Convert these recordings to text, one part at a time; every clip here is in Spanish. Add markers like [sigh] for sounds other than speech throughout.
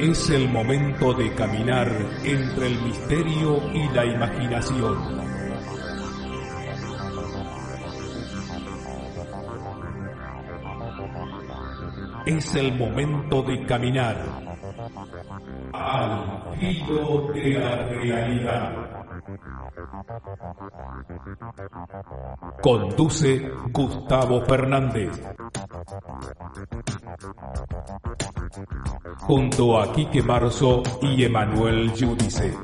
Es el momento de caminar entre el misterio y la imaginación. Es el momento de caminar al filo de la realidad. Conduce Gustavo Fernández. Junto a Quique Marzo y Emanuel Yudice.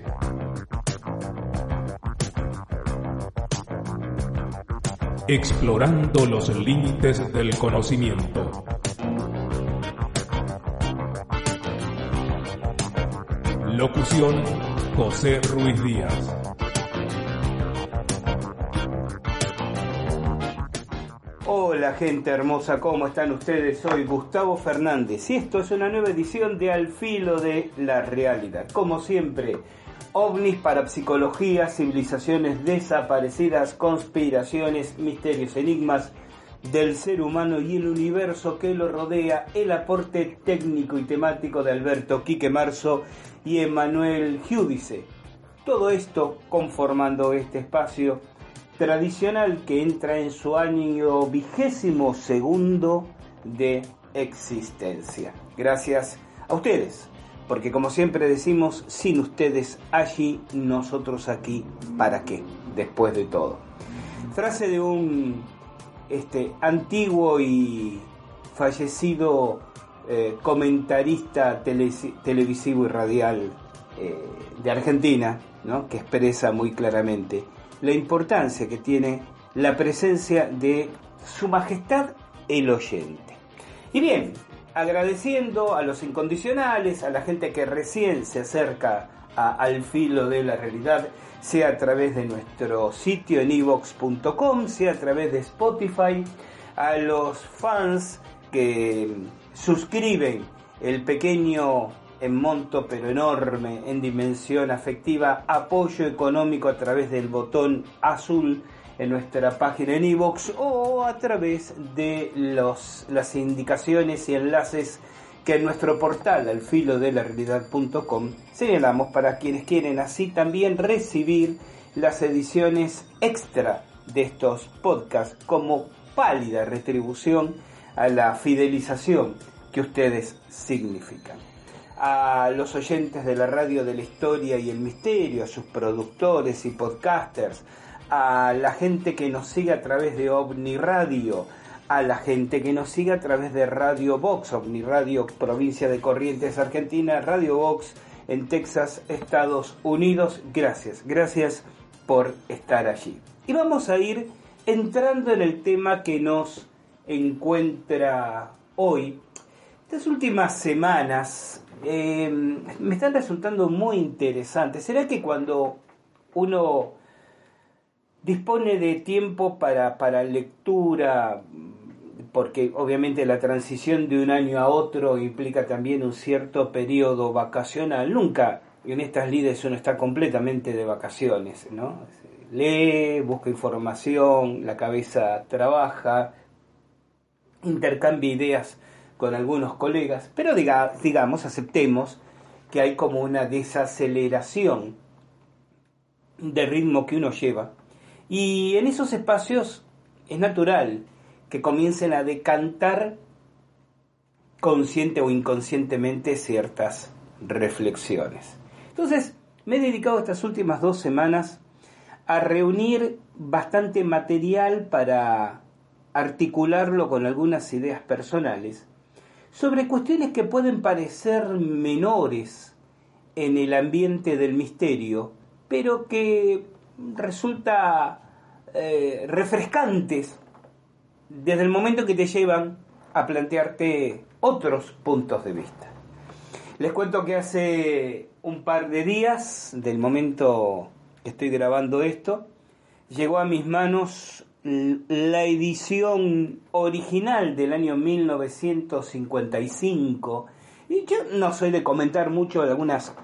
Explorando los límites del conocimiento. Locución José Ruiz Díaz. Hola gente hermosa, ¿cómo están ustedes? Soy Gustavo Fernández y esto es una nueva edición de Al Filo de la Realidad. Como siempre, ovnis, parapsicología, civilizaciones desaparecidas, conspiraciones, misterios, enigmas del ser humano y el universo que lo rodea, el aporte técnico y temático de Alberto Quique Marzo y Emanuel Giudice. Todo esto conformando este espacio tradicional que entra en su año vigésimo segundo de existencia. Gracias a ustedes, porque como siempre decimos, sin ustedes allí, nosotros aquí, ¿para qué? Después de todo. Frase de un este, antiguo y fallecido eh, comentarista televisivo y radial eh, de Argentina, ¿no? que expresa muy claramente la importancia que tiene la presencia de Su Majestad el oyente. Y bien, agradeciendo a los incondicionales, a la gente que recién se acerca al filo de la realidad, sea a través de nuestro sitio en evox.com, sea a través de Spotify, a los fans que suscriben el pequeño en monto pero enorme en dimensión afectiva, apoyo económico a través del botón azul en nuestra página en iVoox o a través de los, las indicaciones y enlaces que en nuestro portal al señalamos para quienes quieren así también recibir las ediciones extra de estos podcasts como pálida retribución a la fidelización que ustedes significan a los oyentes de la radio de la historia y el misterio, a sus productores y podcasters, a la gente que nos sigue a través de OVNI Radio, a la gente que nos sigue a través de Radio Box, OVNI Radio Provincia de Corrientes, Argentina, Radio Box en Texas, Estados Unidos. Gracias, gracias por estar allí. Y vamos a ir entrando en el tema que nos encuentra hoy. Estas últimas semanas eh, me están resultando muy interesantes. ¿Será que cuando uno dispone de tiempo para, para lectura, porque obviamente la transición de un año a otro implica también un cierto periodo vacacional, nunca en estas lides uno está completamente de vacaciones, ¿no? Lee, busca información, la cabeza trabaja, intercambia ideas con algunos colegas, pero digamos, aceptemos que hay como una desaceleración de ritmo que uno lleva. Y en esos espacios es natural que comiencen a decantar consciente o inconscientemente ciertas reflexiones. Entonces, me he dedicado estas últimas dos semanas a reunir bastante material para articularlo con algunas ideas personales sobre cuestiones que pueden parecer menores en el ambiente del misterio, pero que resulta eh, refrescantes desde el momento que te llevan a plantearte otros puntos de vista. Les cuento que hace un par de días del momento que estoy grabando esto, llegó a mis manos la edición original del año 1955. Y yo no soy de comentar mucho de algunas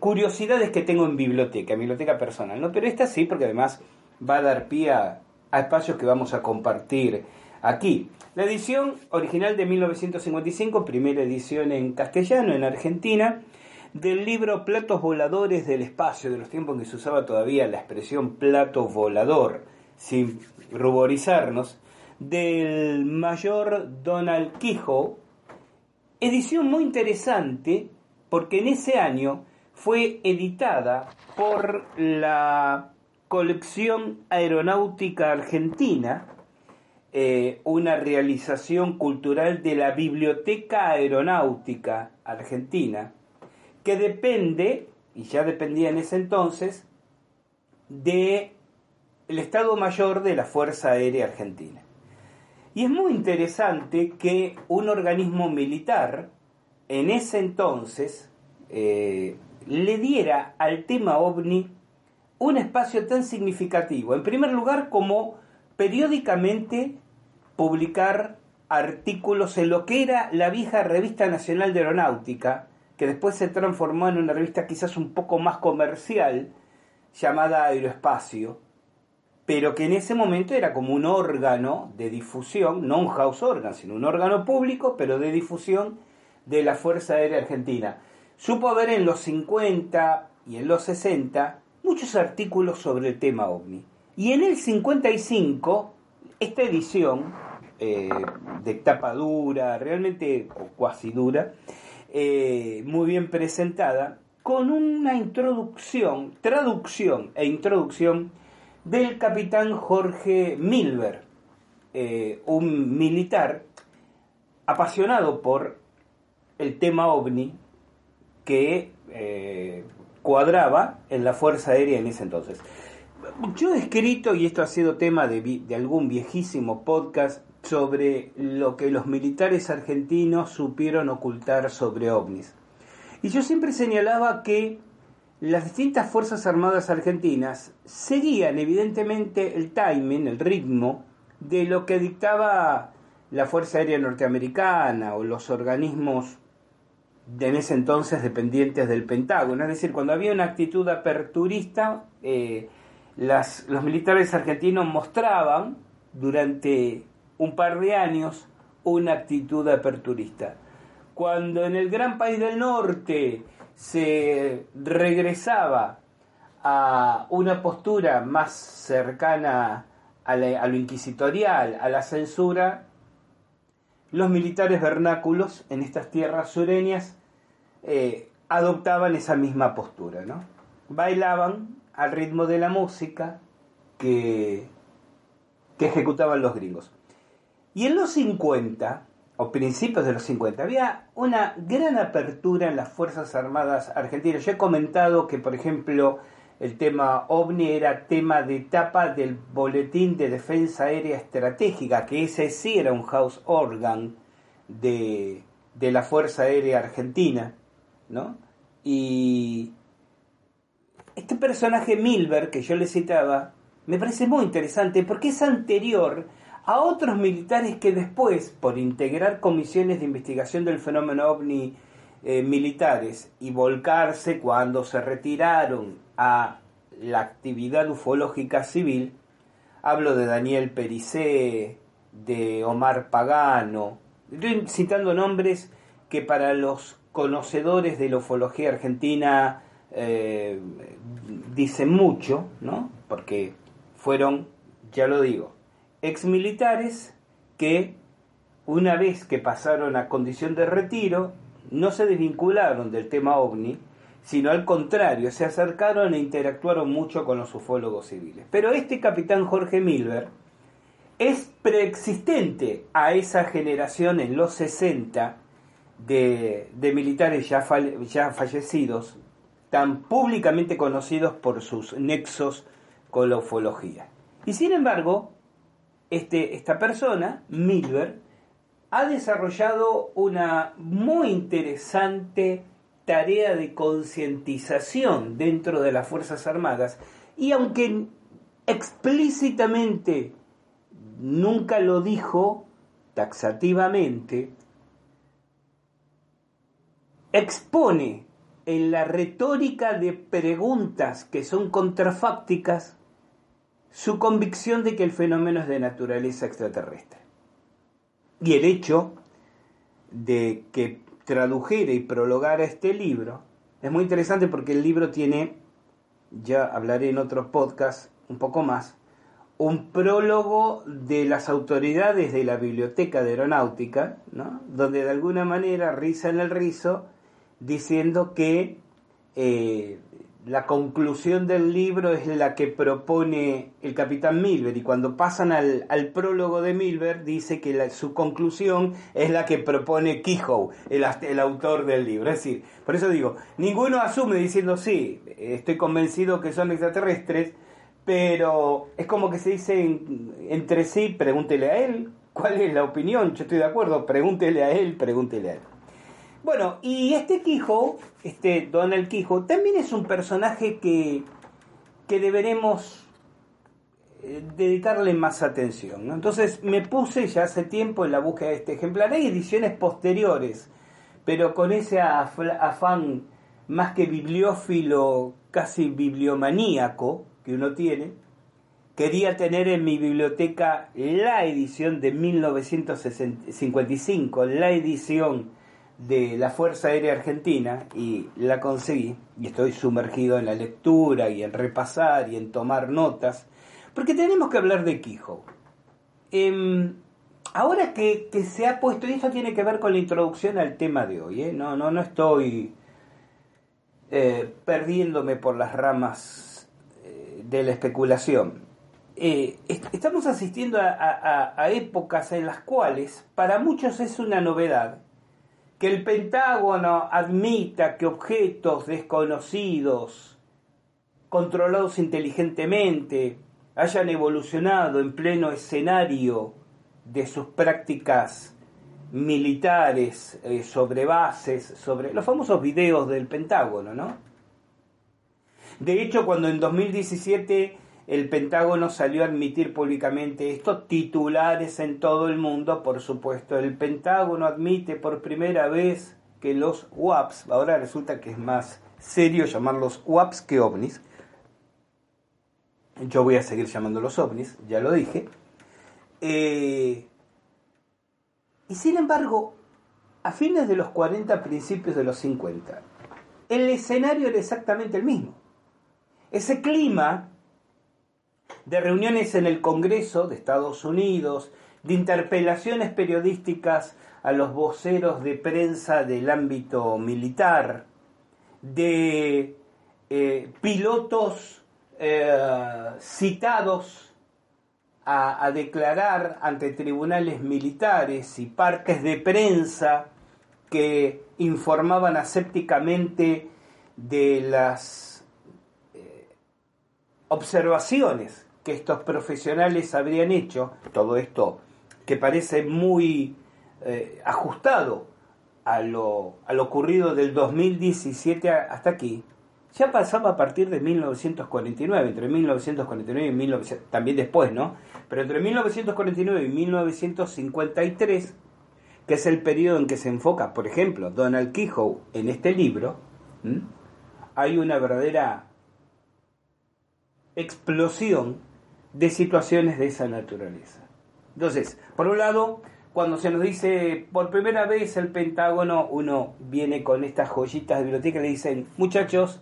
curiosidades que tengo en biblioteca, en biblioteca personal, ¿no? Pero esta sí, porque además va a dar pie a, espacios que vamos a compartir aquí. La edición original de 1955, primera edición en castellano en Argentina, del libro Platos Voladores del Espacio, de los tiempos en que se usaba todavía la expresión plato volador, sin ruborizarnos, del mayor Donald Quijo, edición muy interesante porque en ese año fue editada por la colección aeronáutica argentina, eh, una realización cultural de la Biblioteca Aeronáutica Argentina, que depende, y ya dependía en ese entonces, de el Estado Mayor de la Fuerza Aérea Argentina. Y es muy interesante que un organismo militar, en ese entonces, eh, le diera al tema ovni un espacio tan significativo. En primer lugar, como periódicamente publicar artículos en lo que era la vieja Revista Nacional de Aeronáutica, que después se transformó en una revista quizás un poco más comercial, llamada Aeroespacio, pero que en ese momento era como un órgano de difusión, no un house organ, sino un órgano público, pero de difusión de la Fuerza Aérea Argentina. Supo haber en los 50 y en los 60 muchos artículos sobre el tema ovni. Y en el 55, esta edición eh, de tapa dura, realmente o cuasi dura, eh, muy bien presentada, con una introducción, traducción e introducción del capitán Jorge Milber, eh, un militar apasionado por el tema ovni que eh, cuadraba en la Fuerza Aérea en ese entonces. Yo he escrito, y esto ha sido tema de, de algún viejísimo podcast, sobre lo que los militares argentinos supieron ocultar sobre ovnis. Y yo siempre señalaba que las distintas Fuerzas Armadas argentinas seguían evidentemente el timing, el ritmo de lo que dictaba la Fuerza Aérea Norteamericana o los organismos de en ese entonces dependientes del Pentágono. Es decir, cuando había una actitud aperturista, eh, las, los militares argentinos mostraban durante un par de años una actitud aperturista. Cuando en el gran país del norte se regresaba a una postura más cercana a, lo inquisitorial, a la censura, los militares vernáculos en estas tierras sureñas eh, adoptaban esa misma postura, ¿no? Bailaban al ritmo de la música que, que ejecutaban los gringos. Y en los 50, principios de los 50, había una gran apertura en las Fuerzas Armadas argentinas. Yo he comentado que, por ejemplo, el tema OVNI era tema de etapa del Boletín de Defensa Aérea Estratégica, que ese sí era un house organ de, de la Fuerza Aérea Argentina, ¿no? Y este personaje Milberg, que yo le citaba, me parece muy interesante porque es anterior a otros militares que después, por integrar comisiones de investigación del fenómeno ovni eh, militares y volcarse cuando se retiraron a la actividad ufológica civil, hablo de Daniel Pericé, de Omar Pagano, estoy citando nombres que para los conocedores de la ufología argentina eh, dicen mucho, ¿no? Porque fueron, ya lo digo, exmilitares que una vez que pasaron a condición de retiro, no se desvincularon del tema ovni, sino al contrario, se acercaron e interactuaron mucho con los ufólogos civiles. Pero este capitán Jorge Milber es preexistente a esa generación en los 60 de, militares ya, ya fallecidos, tan públicamente conocidos por sus nexos con la ufología. Y sin embargo, este, esta persona, Milber, ha desarrollado una muy interesante tarea de concientización dentro de las Fuerzas Armadas. Y aunque explícitamente nunca lo dijo taxativamente, expone en la retórica de preguntas que son contrafácticas su convicción de que el fenómeno es de naturaleza extraterrestre. Y el hecho de que tradujera y prologara este libro es muy interesante porque el libro tiene, ya hablaré en otros podcasts un poco más, un prólogo de las autoridades de la Biblioteca de Aeronáutica, ¿no? donde de alguna manera rizan el rizo diciendo que eh, la conclusión del libro es la que propone el capitán Milber y cuando pasan al, prólogo de Milber dice que su conclusión es la que propone Kehoe, el, el autor del libro. Es decir, por eso digo, ninguno asume diciendo sí, estoy convencido que son extraterrestres, pero es como que se dice entre sí, pregúntele a él, ¿cuál es la opinión? Yo estoy de acuerdo, pregúntele a él, pregúntele a él. Bueno, y este Quijo, este Donald Quijo, también es un personaje que, que deberemos eh, dedicarle más atención. Entonces me puse ya hace tiempo en la búsqueda de este ejemplar. Hay ediciones posteriores, pero con ese afán más que bibliófilo, casi bibliomaníaco que uno tiene, quería tener en mi biblioteca la edición de 1955, la edición de la Fuerza Aérea Argentina y la conseguí y estoy sumergido en la lectura y en repasar y en tomar notas, porque tenemos que hablar de Quijo. Em, ahora que, se ha puesto, y esto tiene que ver con la introducción al tema de hoy, ¿eh? no, no, no estoy eh, perdiéndome por las ramas eh, de la especulación. estamos asistiendo a épocas en las cuales para muchos es una novedad que el Pentágono admita que objetos desconocidos, controlados inteligentemente, hayan evolucionado en pleno escenario de sus prácticas militares eh, sobre bases, sobre los famosos videos del Pentágono, ¿no? De hecho, cuando en 2017 el Pentágono salió a admitir públicamente esto, titulares en todo el mundo, por supuesto. El Pentágono admite por primera vez que los WAPs, ahora resulta que es más serio llamarlos WAPs que ovnis. Yo voy a seguir llamándolos ovnis, ya lo dije. Eh, y sin embargo, a fines de los 40, principios de los 50, el escenario era exactamente el mismo. Ese clima de reuniones en el Congreso de Estados Unidos, de interpelaciones periodísticas a los voceros de prensa del ámbito militar, de eh, pilotos eh, citados a, declarar ante tribunales militares y parques de prensa que informaban asépticamente de las eh, observaciones que estos profesionales habrían hecho, todo esto que parece muy eh, ajustado a lo, a lo ocurrido del 2017 hasta aquí, ya pasaba a partir de 1949, entre 1949 y 1900, también después, ¿no? Pero entre 1949 y 1953, que es el periodo en que se enfoca, por ejemplo, Donald Kehoe en este libro, hay una verdadera explosión de situaciones de esa naturaleza. Entonces, por un lado, cuando se nos dice por primera vez el Pentágono, uno viene con estas joyitas de biblioteca y le dicen, muchachos,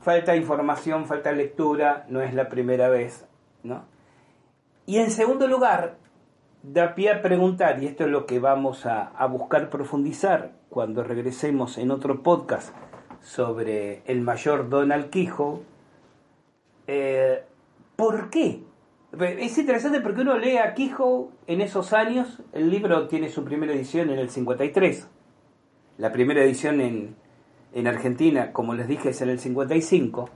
falta información, falta lectura, no es la primera vez, ¿no? Y en segundo lugar, da pie a preguntar, y esto es lo que vamos a, buscar profundizar cuando regresemos en otro podcast sobre el mayor Donald Quijo, eh, ¿Por qué? Es interesante porque uno lee a Quijo en esos años, el libro tiene su primera edición en el 53, la primera edición en, en Argentina, como les dije, es en el 55.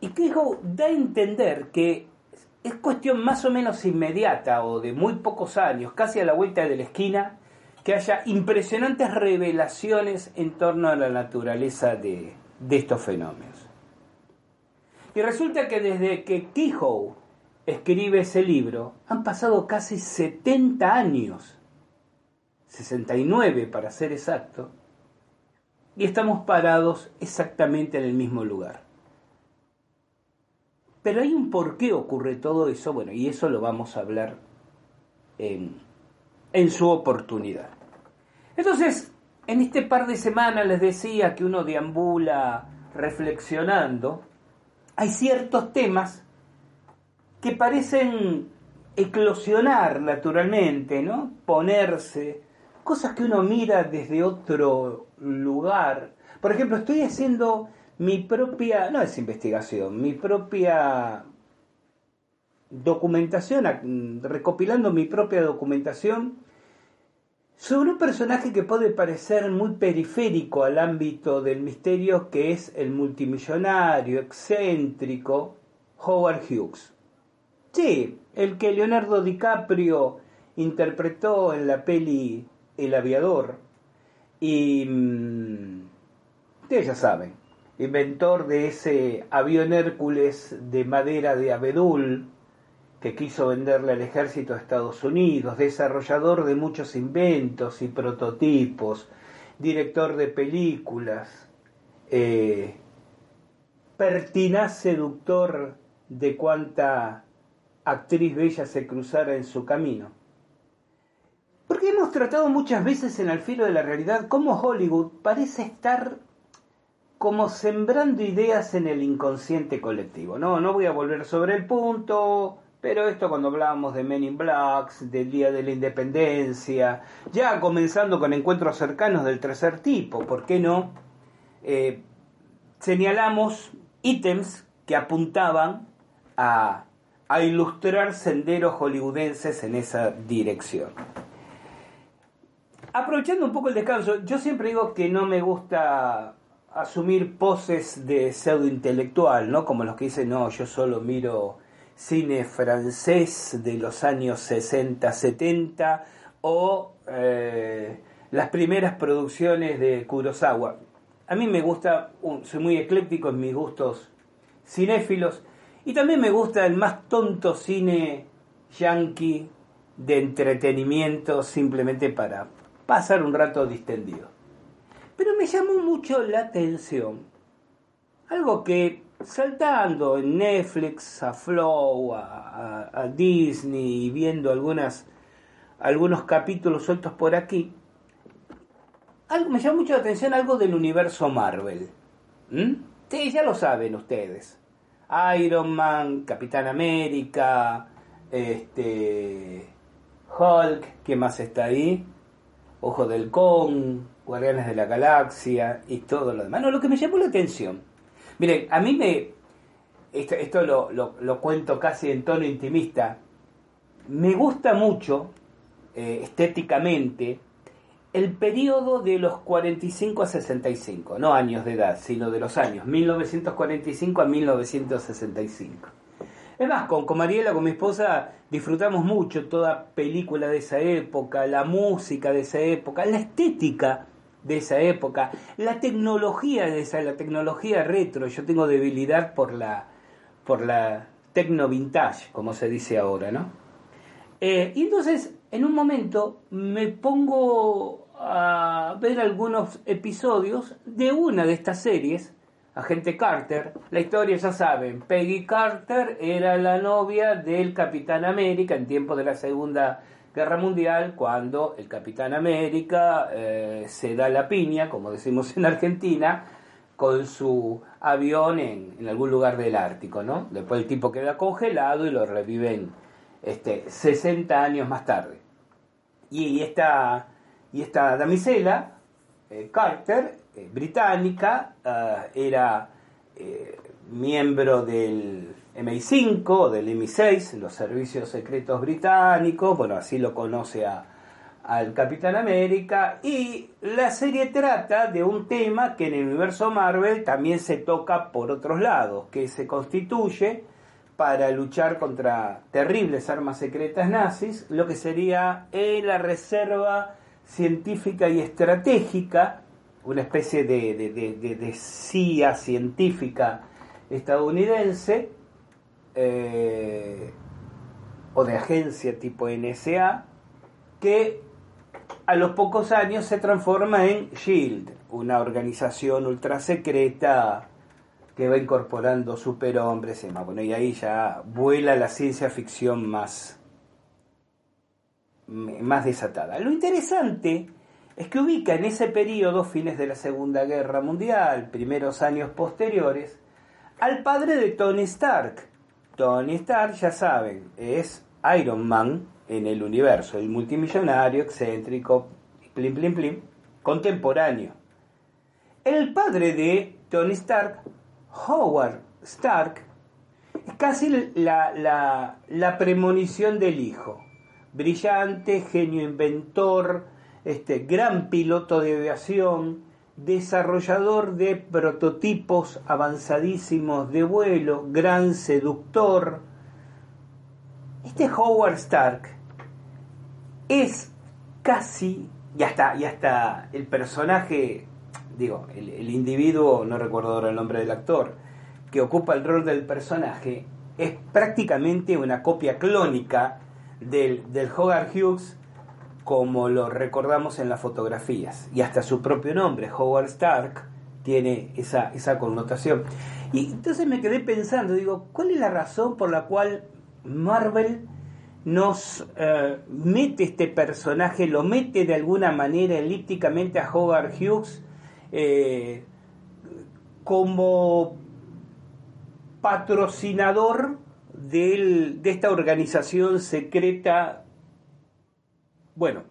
Y Kehoe da a entender que es cuestión más o menos inmediata o de muy pocos años, casi a la vuelta de la esquina, que haya impresionantes revelaciones en torno a la naturaleza de, de estos fenómenos. Y resulta que desde que Kehoe escribe ese libro, han pasado casi 70 años, 69 para ser exacto, y estamos parados exactamente en el mismo lugar. Pero hay un por qué ocurre todo eso, bueno, y eso lo vamos a hablar en, en su oportunidad. Entonces, en este par de semanas les decía que uno deambula reflexionando, hay ciertos temas que parecen eclosionar naturalmente, ¿no? Ponerse, cosas que uno mira desde otro lugar. Por ejemplo, estoy haciendo mi propia, no es investigación, mi propia documentación, recopilando mi propia documentación sobre un personaje que puede parecer muy periférico al ámbito del misterio, que es el multimillonario, excéntrico Howard Hughes. Sí, el que Leonardo DiCaprio interpretó en la peli El aviador. Y mm, ustedes ya saben, inventor de ese avión Hércules de madera de abedul, que quiso venderle al ejército de Estados Unidos, desarrollador de muchos inventos y prototipos, director de películas, eh, pertinaz seductor de cuanta actriz bella se cruzara en su camino. Porque hemos tratado muchas veces en el filo de la realidad cómo Hollywood parece estar como sembrando ideas en el inconsciente colectivo. No, no voy a volver sobre el punto, pero esto cuando hablábamos de Men in Blacks, del Día de la Independencia, ya comenzando con encuentros cercanos del tercer tipo, ¿por qué no? Eh, señalamos ítems que apuntaban a, a ilustrar senderos hollywoodenses en esa dirección. Aprovechando un poco el descanso, yo siempre digo que no me gusta asumir poses de pseudo intelectual, ¿no? Como los que dicen, no, yo solo miro cine francés de los años 60-70 o eh, las primeras producciones de Kurosawa. A mí me gusta, soy muy ecléctico en mis gustos cinéfilos y también me gusta el más tonto cine yankee de entretenimiento simplemente para pasar un rato distendido. Pero me llamó mucho la atención algo que saltando en Netflix, a Flow, a, Disney y viendo algunas, algunos capítulos sueltos por aquí, algo, me llama mucho la atención algo del universo Marvel. ¿Mm? Sí, ya lo saben ustedes. Iron Man, Capitán América, este, Hulk, ¿qué más está ahí? Ojo del Kong, Guardianes de la Galaxia y todo lo demás. No, lo que me llamó la atención Miren, a mí me. Esto, lo, cuento casi en tono intimista. Me gusta mucho, eh, estéticamente, el periodo de los 45 a 65, no años de edad, sino de los años 1945 a 1965. Es más, con, con Mariela, con mi esposa, disfrutamos mucho toda película de esa época, la música de esa época, la estética de esa época, la tecnología de esa, la tecnología retro, yo tengo debilidad por la, por la tecno vintage, como se dice ahora, ¿no? Eh, y entonces, en un momento, me pongo a ver algunos episodios de una de estas series, Agente Carter. La historia ya saben, Peggy Carter era la novia del Capitán América en tiempo de la Segunda Guerra Mundial cuando el Capitán América eh, se da la piña, como decimos en Argentina, con su avión en, algún lugar del Ártico, ¿no? Después el tipo queda congelado y lo reviven este, 60 años más tarde. Y, esta, y esta damisela, eh, Carter, eh, británica, era miembro del MI5, del MI6, los servicios secretos británicos, bueno, así lo conoce a, al Capitán América y la serie trata de un tema que en el universo Marvel también se toca por otros lados, que se constituye para luchar contra terribles armas secretas nazis, lo que sería eh, la Reserva Científica y Estratégica, una especie de, de, CIA científica estadounidense, eh, o de agencia tipo NSA, que a los pocos años se transforma en SHIELD, una organización ultra secreta que va incorporando superhombres y más. Bueno, y ahí ya vuela la ciencia ficción más, más desatada. Lo interesante es que ubica en ese periodo, fines de la Segunda Guerra Mundial, primeros años posteriores, al padre de Tony Stark. Tony Stark, ya saben, es Iron Man en el universo, el multimillonario, excéntrico, plim, plim, plim, contemporáneo. El padre de Tony Stark Howard Stark es casi la, premonición del hijo. Brillante, genio inventor, este, gran piloto de aviación, desarrollador de prototipos avanzadísimos de vuelo, gran seductor. Este Howard Stark es casi, ya está, ya está, el personaje digo, el, individuo, no recuerdo ahora el nombre del actor, que ocupa el rol del personaje, es prácticamente una copia clónica del, del Hughes como lo recordamos en las fotografías. Y hasta su propio nombre, Howard Stark, tiene esa, esa connotación. Y entonces me quedé pensando, digo, ¿cuál es la razón por la cual Marvel nos eh, mete este personaje, lo mete de alguna manera elípticamente a Hogarth Hughes eh, como patrocinador de esta organización secreta. Bueno,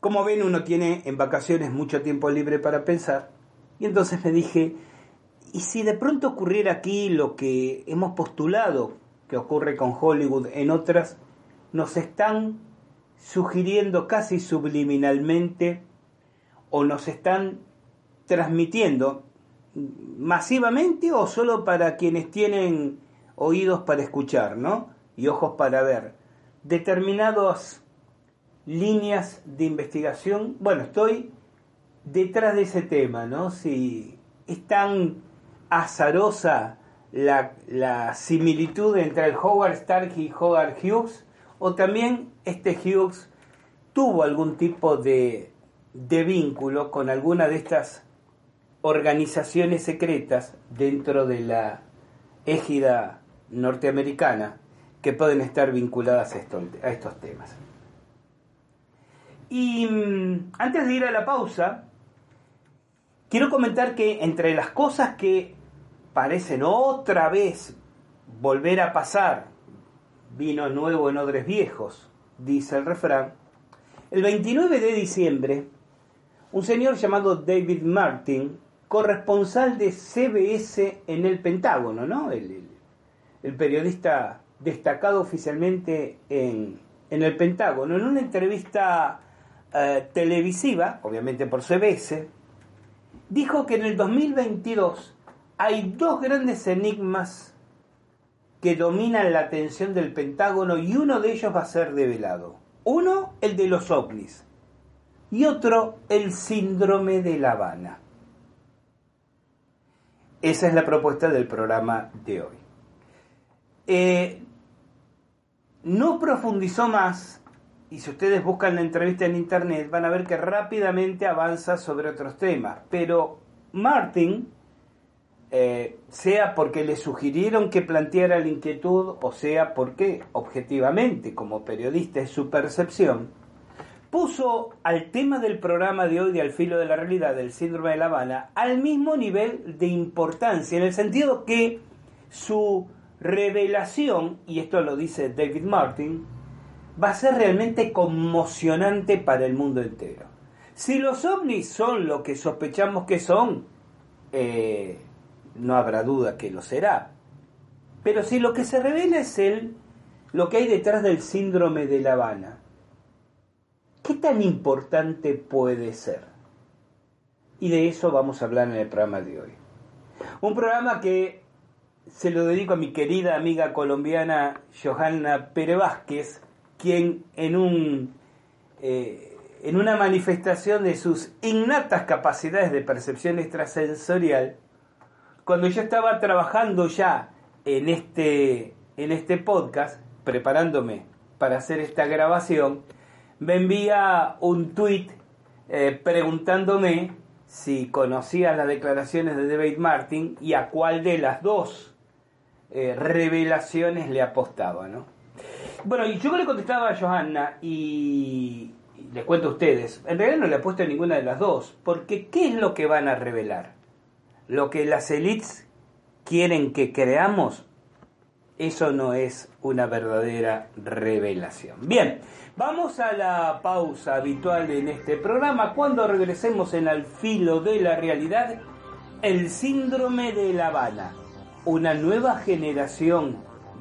como ven uno tiene en vacaciones mucho tiempo libre para pensar y entonces me dije, ¿y si de pronto ocurriera aquí lo que hemos postulado que ocurre con Hollywood en otras, nos están sugiriendo casi subliminalmente o nos están transmitiendo masivamente o solo para quienes tienen oídos para escuchar, ¿no? Y ojos para ver. Determinadas líneas de investigación, bueno, estoy detrás de ese tema, ¿no? Si es tan azarosa la, la similitud entre el Howard Stark y Howard Hughes, o también este Hughes tuvo algún tipo de de vínculo con alguna de estas organizaciones secretas dentro de la égida norteamericana que pueden estar vinculadas a, estos temas. Y mm, antes de ir a la pausa, quiero comentar que entre las cosas que parecen otra vez volver a pasar, vino nuevo en odres viejos, dice el refrán, el 29 de diciembre un señor llamado David Martin, corresponsal de CBS en el Pentágono, ¿no? El, periodista destacado oficialmente en, el Pentágono, en una entrevista eh, televisiva, obviamente por CBS, dijo que en el 2022 hay dos grandes enigmas que dominan la atención del Pentágono y uno de ellos va a ser develado. Uno, el de los ovnis y otro el síndrome de La Habana. Esa es la propuesta del programa de hoy. Eh, no profundizó más, y si ustedes buscan la entrevista en internet van a ver que rápidamente avanza sobre otros temas, pero Martin, eh, sea porque le sugirieron que planteara la inquietud, o sea porque objetivamente como periodista es su percepción, puso al tema del programa de hoy de Al filo de la realidad del síndrome de La Habana al mismo nivel de importancia, en el sentido que su revelación, y esto lo dice David Martin, va a ser realmente conmocionante para el mundo entero. Si los ovnis son lo que sospechamos que son, eh, no habrá duda que lo será. Pero si lo que se revela es el, lo que hay detrás del síndrome de La Habana, ¿qué tan importante puede ser? Y de eso vamos a hablar en el programa de hoy. Un programa que se lo dedico a mi querida amiga colombiana Johanna Pérez Vázquez, quien en, un, eh, en una manifestación de sus innatas capacidades de percepción extrasensorial, cuando yo estaba trabajando ya en este, en este podcast, preparándome para hacer esta grabación, me envía un tweet eh, preguntándome si conocía las declaraciones de David Martin y a cuál de las dos eh, revelaciones le apostaba, ¿no? Bueno, y yo le contestaba a Johanna y, les cuento a ustedes, en realidad no le apuesto a ninguna de las dos, porque ¿qué es lo que van a revelar? Lo que las elites quieren que creamos, eso no es una verdadera revelación. Bien, vamos a la pausa habitual en este programa. Cuando regresemos en Al filo de la realidad, el síndrome de La Habana, una nueva generación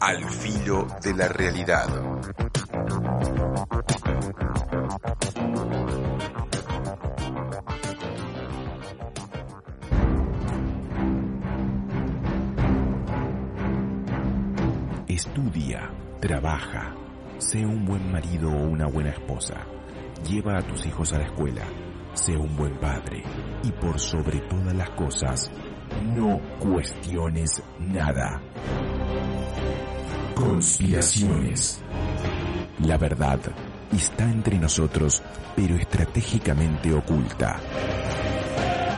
Al filo de la realidad. Estudia, trabaja, sé un buen marido o una buena esposa. Lleva a tus hijos a la escuela, sé un buen padre y por sobre todas las cosas, no cuestiones nada. Conspiraciones. La verdad está entre nosotros, pero estratégicamente oculta.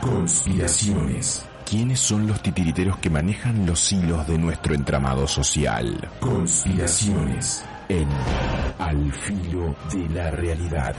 Conspiraciones. ¿Quiénes son los titiriteros que manejan los hilos de nuestro entramado social? Conspiraciones. En Al filo de la realidad.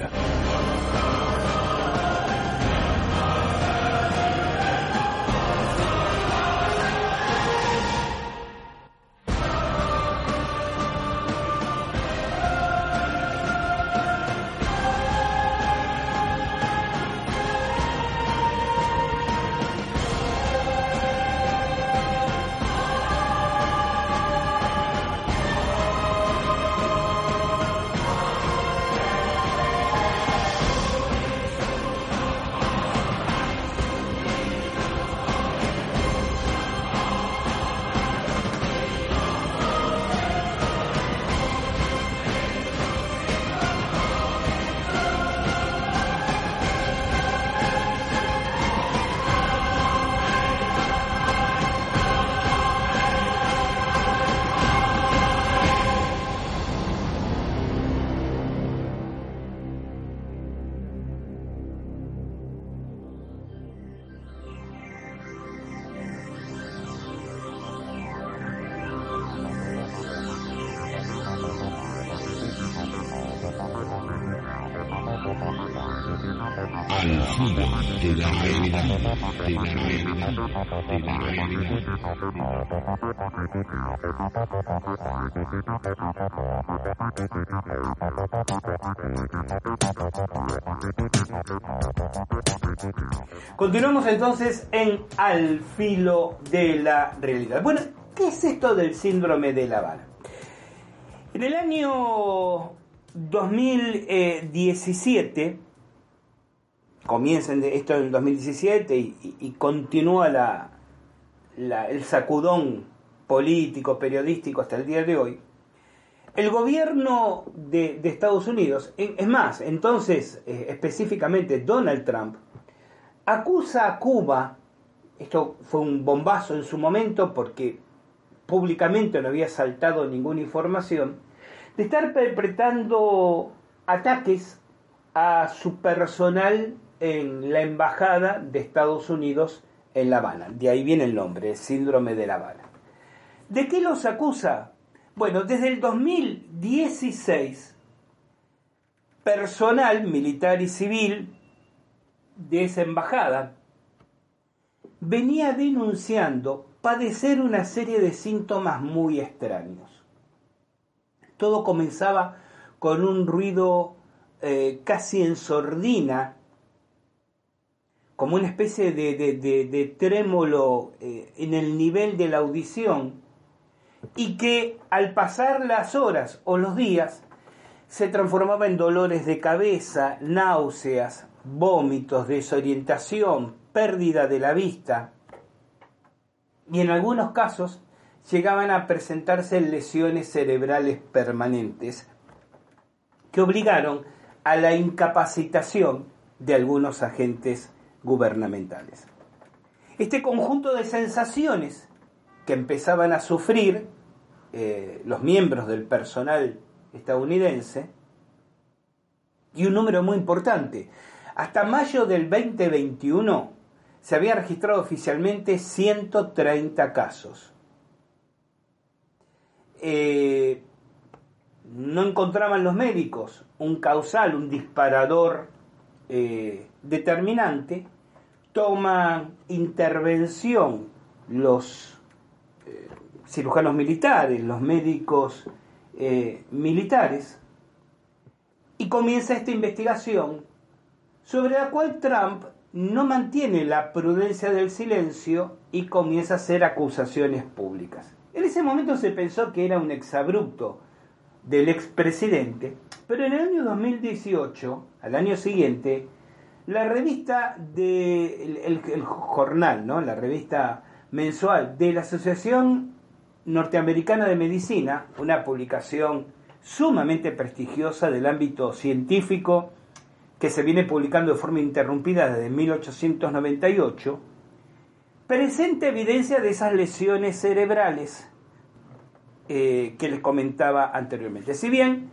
Continuamos entonces en Al filo de la realidad. Bueno, ¿qué es esto del síndrome de La Habana? En el año 2017, comienza en- esto en el 2017 y, continúa el sacudón político, periodístico hasta el día de hoy, el gobierno de, Estados Unidos, es más, entonces eh, específicamente Donald Trump, acusa a Cuba, esto fue un bombazo en su momento porque públicamente no había saltado ninguna información, de estar perpetrando ataques a su personal en la embajada de Estados Unidos en La Habana. De ahí viene el nombre, el síndrome de La Habana. ¿De qué los acusa? Bueno, desde el 2016, personal militar y civil de esa embajada venía denunciando padecer una serie de síntomas muy extraños. Todo comenzaba con un ruido eh, casi en sordina, como una especie de, de- de- trémolo eh, en el nivel de la audición, y que al pasar las horas o los días se transformaba en dolores de cabeza, náuseas, vómitos, desorientación, pérdida de la vista, y en algunos casos llegaban a presentarse lesiones cerebrales permanentes que obligaron a la incapacitación de algunos agentes gubernamentales. Este conjunto de sensaciones que empezaban a sufrir eh, los miembros del personal estadounidense, y un número muy importante, hasta mayo del 2021 se había registrado oficialmente 130 casos. Eh, no encontraban los médicos un causal, un disparador eh, determinante, toman intervención los eh, cirujanos militares, los médicos eh, militares, y comienza esta investigación sobre la cual Trump no mantiene la prudencia del silencio y comienza a hacer acusaciones públicas. En ese momento se pensó que era un exabrupto del expresidente, pero en el año 2018, al año siguiente, la revista de el, jornal. La revista mensual de la Asociación Norteamericana de Medicina, una publicación sumamente prestigiosa del ámbito científico que se viene publicando de forma interrumpida desde 1898, presenta evidencia de esas lesiones cerebrales eh, que les comentaba anteriormente. Si bien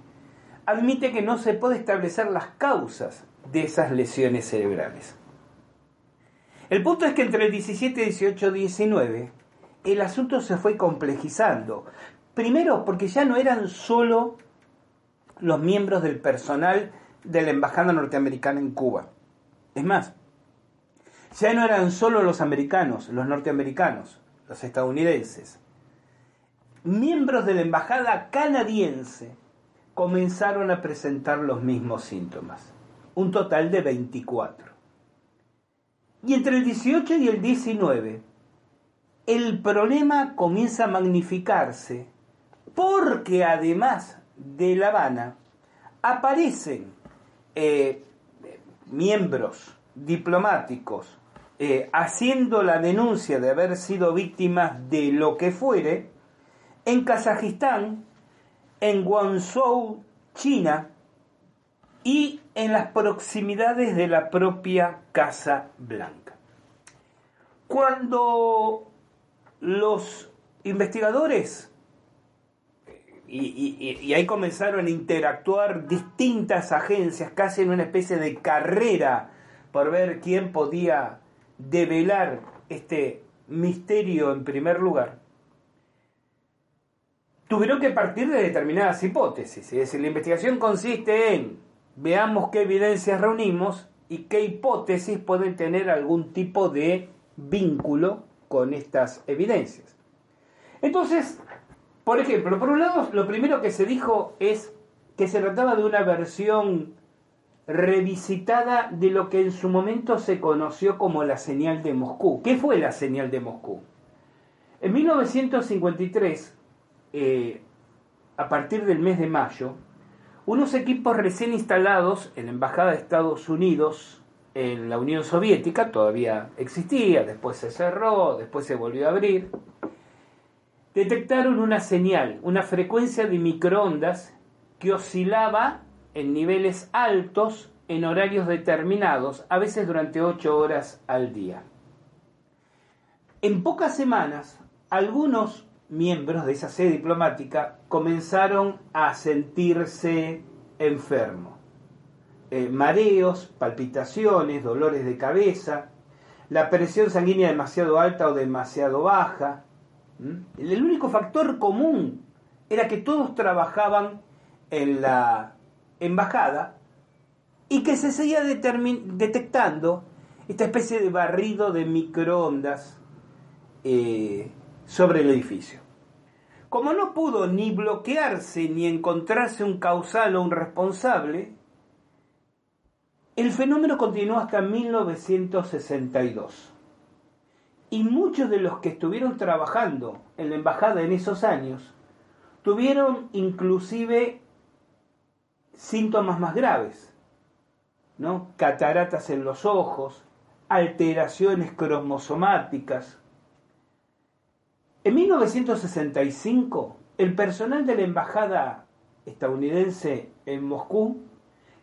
admite que no se puede establecer las causas de esas lesiones cerebrales. El punto es que entre el 17, 18, 19 el asunto se fue complejizando. Primero porque ya no eran solo los miembros del personal de la Embajada Norteamericana en Cuba. Es más, ya no eran solo los americanos, los norteamericanos, los estadounidenses. Miembros de la Embajada canadiense comenzaron a presentar los mismos síntomas. Un total de 24. Y entre el 18 y el 19, el problema comienza a magnificarse porque además de La Habana aparecen eh, miembros diplomáticos eh, haciendo la denuncia de haber sido víctimas de lo que fuere en Kazajistán, en Guangzhou, China y en las proximidades de la propia Casa Blanca. Cuando los investigadores, y, ahí comenzaron a interactuar distintas agencias, casi en una especie de carrera por ver quién podía develar este misterio en primer lugar, tuvieron que partir de determinadas hipótesis. Es decir, la investigación consiste en veamos qué evidencias reunimos y qué hipótesis pueden tener algún tipo de vínculo con estas evidencias. Entonces, por ejemplo, por un lado, lo primero que se dijo es que se trataba de una versión revisitada de lo que en su momento se conoció como la señal de Moscú. ¿Qué fue la señal de Moscú? En 1953, eh, a partir del mes de mayo, unos equipos recién instalados en la Embajada de Estados Unidos en la Unión Soviética todavía existía, después se cerró, después se volvió a abrir, detectaron una señal, una frecuencia de microondas que oscilaba en niveles altos en horarios determinados, a veces durante ocho horas al día. En pocas semanas, algunos miembros de esa sede diplomática comenzaron a sentirse enfermos. Eh, mareos, palpitaciones, dolores de cabeza, la presión sanguínea demasiado alta o demasiado baja. El único factor común era que todos trabajaban en la embajada y que se seguía detectando esta especie de barrido de microondas eh, sobre el edificio. Como no pudo ni bloquearse ni encontrarse un causal o un responsable, el fenómeno continuó hasta 1962. Y muchos de los que estuvieron trabajando en la embajada en esos años tuvieron inclusive síntomas más graves, ¿no? Cataratas en los ojos, alteraciones cromosomáticas. En 1965, el personal de la embajada estadounidense en Moscú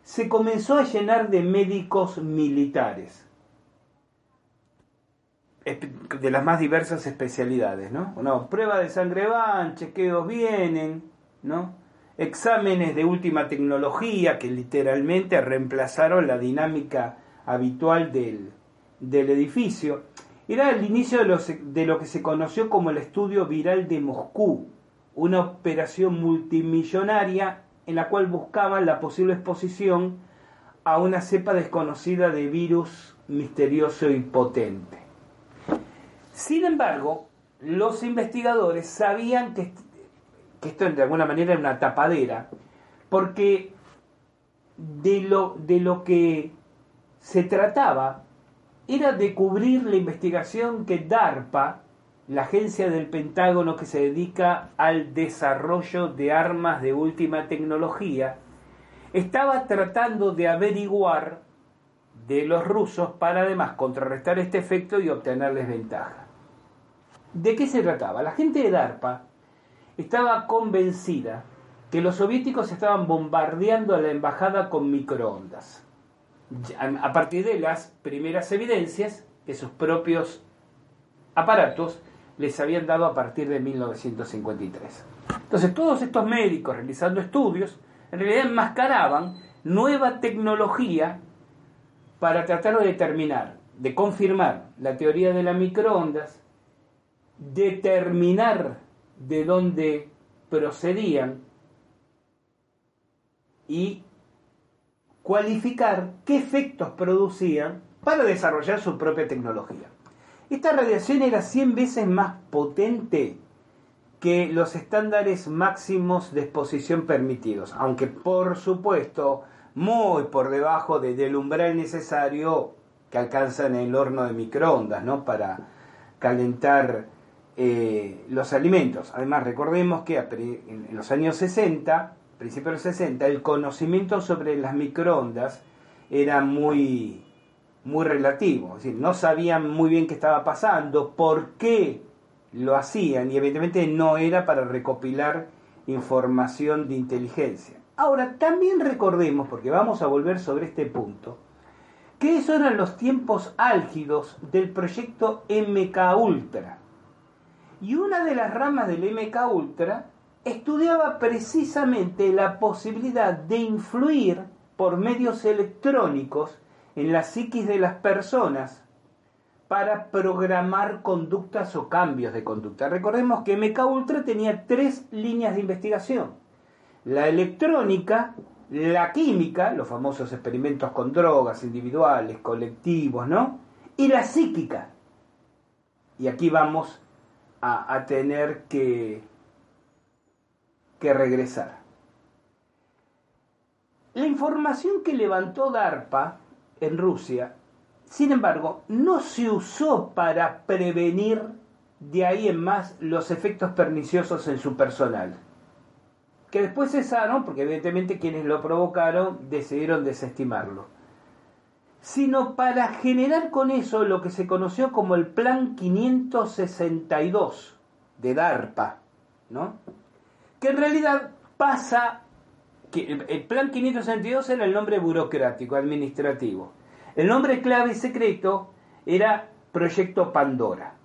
se comenzó a llenar de médicos militares, de las más diversas especialidades, ¿no? Bueno, prueba de sangre van, chequeos vienen, ¿no? Exámenes de última tecnología que literalmente reemplazaron la dinámica habitual del, del edificio. Era el inicio de, de lo que se conoció como el estudio viral de Moscú, una operación multimillonaria en la cual buscaban la posible exposición a una cepa desconocida de virus misterioso y potente. Sin embargo, los investigadores sabían que, esto de alguna manera era una tapadera, porque de lo, de lo que se trataba era de cubrir la investigación que DARPA la agencia del Pentágono que se dedica al desarrollo de armas de última tecnología, estaba tratando de averiguar de los rusos para además contrarrestar este efecto y obtenerles ventaja. ¿De qué se trataba? La gente de DARPA estaba convencida que los soviéticos estaban bombardeando a la embajada con microondas. A partir de las primeras evidencias que sus propios aparatos les habían dado a partir de 1953. Entonces todos estos médicos realizando estudios en realidad enmascaraban nueva tecnología para tratar de determinar, de confirmar la teoría de las microondas, determinar de dónde procedían y cualificar qué efectos producían para desarrollar su propia tecnología. Esta radiación era 100 veces más potente que los estándares máximos de exposición permitidos, aunque por supuesto muy por debajo del umbral necesario que alcanzan el horno de microondas, ¿no? Para calentar eh, los alimentos. Además, recordemos que en los años 60, principios de los 60, el conocimiento sobre las microondas era muy, muy relativo. Es decir, no sabían muy bien qué estaba pasando, por qué lo hacían, y evidentemente no era para recopilar información de inteligencia. Ahora, también recordemos, porque vamos a volver sobre este punto, que esos eran los tiempos álgidos del proyecto MK Ultra. Y una de las ramas del MK Ultra estudiaba precisamente la posibilidad de influir por medios electrónicos en la psiquis de las personas para programar conductas o cambios de conducta. Recordemos que MK Ultra tenía tres líneas de investigación la electrónica, la química, los famosos experimentos con drogas individuales, colectivos, ¿no? Y la psíquica. Y aquí vamos a, tener que, que regresar. La información que levantó DARPA en Rusia, sin embargo, no se usó para prevenir de ahí en más los efectos perniciosos en su personal que después cesaron, porque evidentemente quienes lo provocaron decidieron desestimarlo, sino para generar con eso lo que se conoció como el Plan 562 de DARPA, ¿no? Que en realidad pasa, que el Plan 562 era el nombre burocrático, administrativo, el nombre clave secreto era Proyecto Pandora.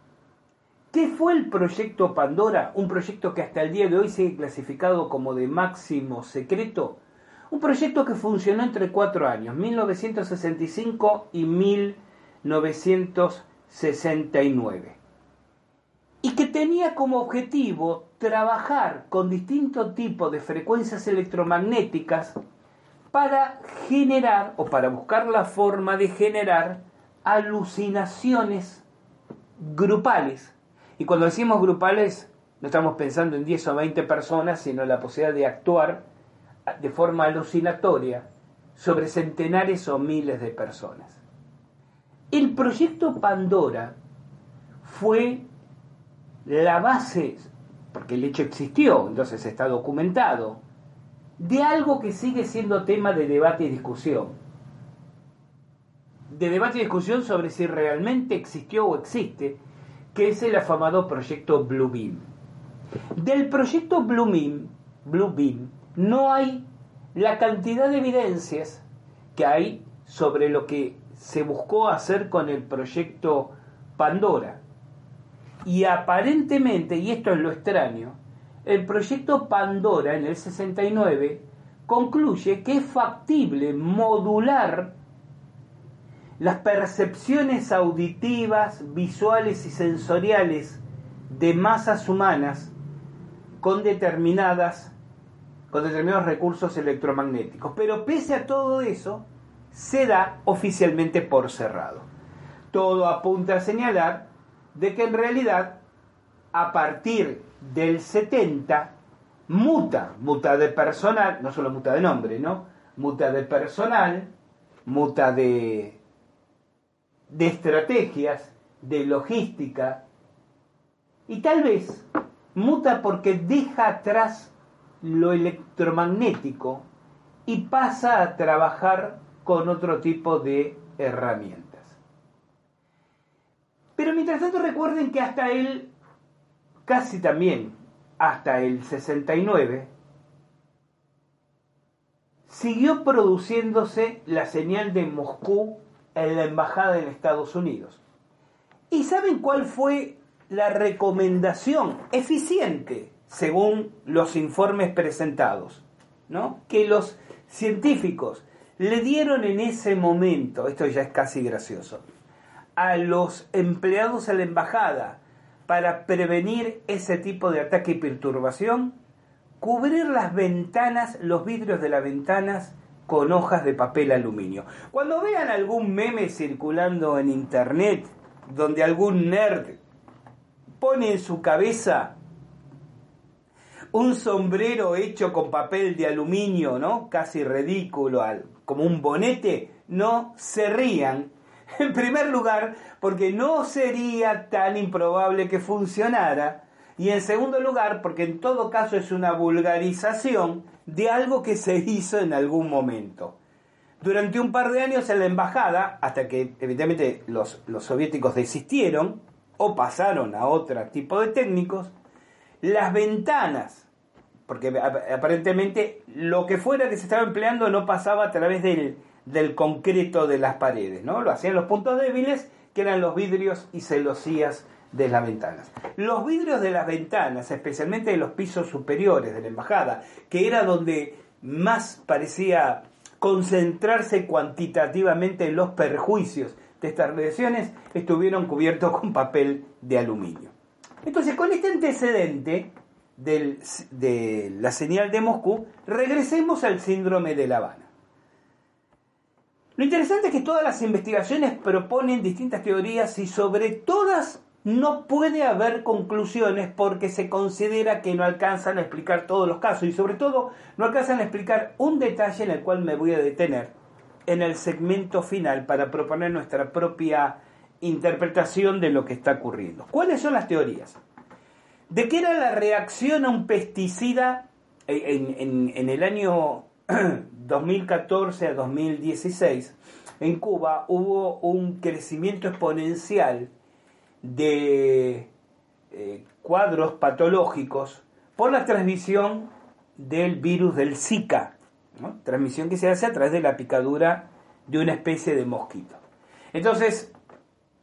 ¿Qué fue el proyecto Pandora? Un proyecto que hasta el día de hoy sigue clasificado como de máximo secreto. Un proyecto que funcionó entre cuatro años, 1965 y 1969. Y que tenía como objetivo trabajar con distintos tipos de frecuencias electromagnéticas para generar o para buscar la forma de generar alucinaciones grupales y cuando decimos grupales, no estamos pensando en 10 o 20 personas, sino en la posibilidad de actuar de forma alucinatoria sobre centenares o miles de personas. El proyecto Pandora fue la base, porque el hecho existió, entonces está documentado, de algo que sigue siendo tema de debate y discusión. De debate y discusión sobre si realmente existió o existe que es el afamado proyecto Bluebeam. Del proyecto Bluebeam, Bluebeam no hay la cantidad de evidencias que hay sobre lo que se buscó hacer con el proyecto Pandora. Y aparentemente, y esto es lo extraño, el proyecto Pandora en el 69 concluye que es factible modular las percepciones auditivas, visuales y sensoriales de masas humanas con determinadas con determinados recursos electromagnéticos. Pero pese a todo eso, se da oficialmente por cerrado. Todo apunta a señalar de que en realidad a partir del 70 muta, muta de personal, no solo muta de nombre, ¿no? Muta de personal, muta de de estrategias, de logística, Y tal vez muta porque deja atrás lo electromagnético y pasa a trabajar con otro tipo de herramientas. Pero mientras tanto recuerden que hasta él, casi también hasta el 69, siguió produciéndose la señal de Moscú en la embajada en Estados Unidos. ¿Y saben cuál fue la recomendación eficiente según los informes presentados? ¿no? Que los científicos le dieron en ese momento, esto ya es casi gracioso, a los empleados de la embajada para prevenir ese tipo de ataque y perturbación, cubrir las ventanas, los vidrios de las ventanas con hojas de papel aluminio. Cuando vean algún meme circulando en internet donde algún nerd pone en su cabeza un sombrero hecho con papel de aluminio, ¿no? Casi ridículo, como un bonete, no se rían. [laughs] En primer lugar, porque no sería tan improbable que funcionara. Y en segundo lugar, porque en todo caso es una vulgarización de algo que se hizo en algún momento. Durante un par de años en la embajada, hasta que evidentemente los, los soviéticos desistieron o pasaron a otro tipo de técnicos, las ventanas porque aparentemente lo que fuera que se estaba empleando no pasaba a través del, del concreto de las paredes, ¿no? Lo hacían los puntos débiles, que eran los vidrios y celosías de las ventanas. Los vidrios de las ventanas, especialmente de los pisos superiores de la embajada, que era donde más parecía concentrarse cuantitativamente los perjuicios de estas radiaciones, estuvieron cubiertos con papel de aluminio. Entonces, con este antecedente, de la señal de Moscú, regresemos al síndrome de La Habana. Lo interesante es que todas las investigaciones proponen distintas teorías y sobre todas no puede haber conclusiones porque se considera que no alcanzan a explicar todos los casos y sobre todo no alcanzan a explicar un detalle en el cual me voy a detener en el segmento final para proponer nuestra propia interpretación de lo que está ocurriendo. ¿Cuáles son las teorías? de qué era la reacción a un pesticida en, el año [clears throat] 2014 a 2016. En Cuba hubo un crecimiento exponencial de eh, cuadros patológicos por la transmisión del virus del Zika, transmisión que se hace a través de la picadura de una especie de mosquito. Entonces,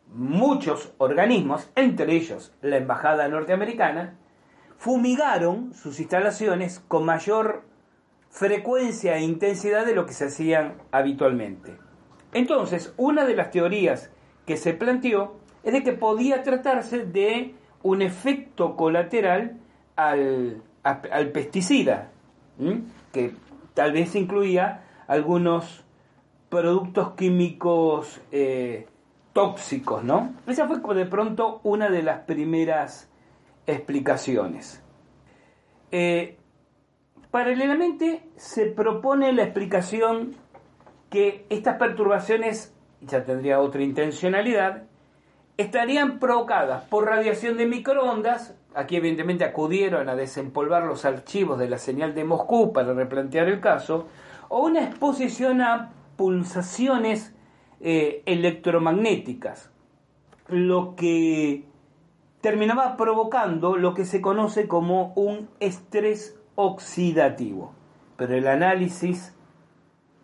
muchos organismos, entre ellos la Embajada norteamericana, fumigaron sus instalaciones con mayor frecuencia e intensidad de lo que se hacían habitualmente. Entonces, una de las teorías que se planteó es de que podía tratarse de un efecto colateral al, pesticida, que tal vez incluía algunos productos químicos eh, tóxicos, ¿no? Esa fue de pronto una de las primeras explicaciones. Eh, paralelamente se propone la explicación que estas perturbaciones, ya tendría otra intencionalidad, estarían provocadas por radiación de microondas, aquí evidentemente acudieron a desempolvar los archivos de la señal de Moscú para replantear el caso, o una exposición a pulsaciones eh, electromagnéticas, lo que terminaba provocando lo que se conoce como un estrés oxidativo. Pero el análisis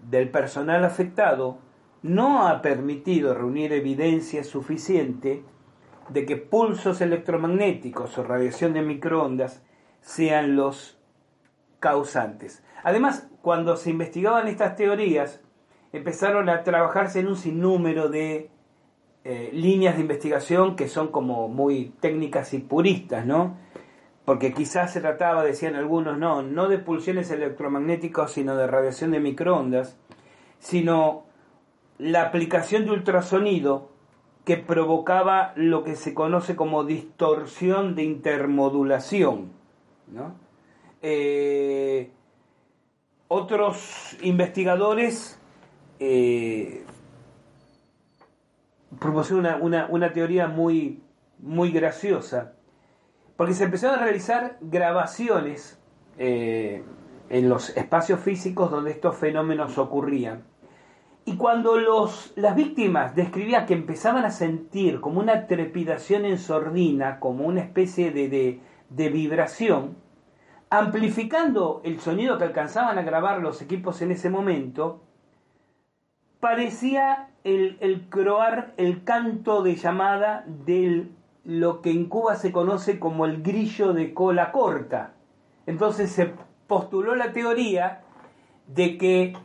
del personal afectado no ha permitido reunir evidencia suficiente de que pulsos electromagnéticos o radiación de microondas sean los causantes. Además, cuando se investigaban estas teorías, empezaron a trabajarse en un sinnúmero de eh, líneas de investigación que son como muy técnicas y puristas, ¿no? Porque quizás se trataba, decían algunos, no, no de pulsiones electromagnéticas, sino de radiación de microondas, sino la aplicación de ultrasonido que provocaba lo que se conoce como distorsión de intermodulación. Eh, otros investigadores eh, una, una, teoría muy, muy graciosa, porque se empezaron a realizar grabaciones eh, en los espacios físicos donde estos fenómenos ocurrían. Y cuando los, las víctimas describían que empezaban a sentir como una trepidación en sordina, como una especie de, de vibración, amplificando el sonido que alcanzaban a grabar los equipos en ese momento, parecía el, el croar, el canto de llamada de lo que en Cuba se conoce como el grillo de cola corta. Entonces se postuló la teoría de que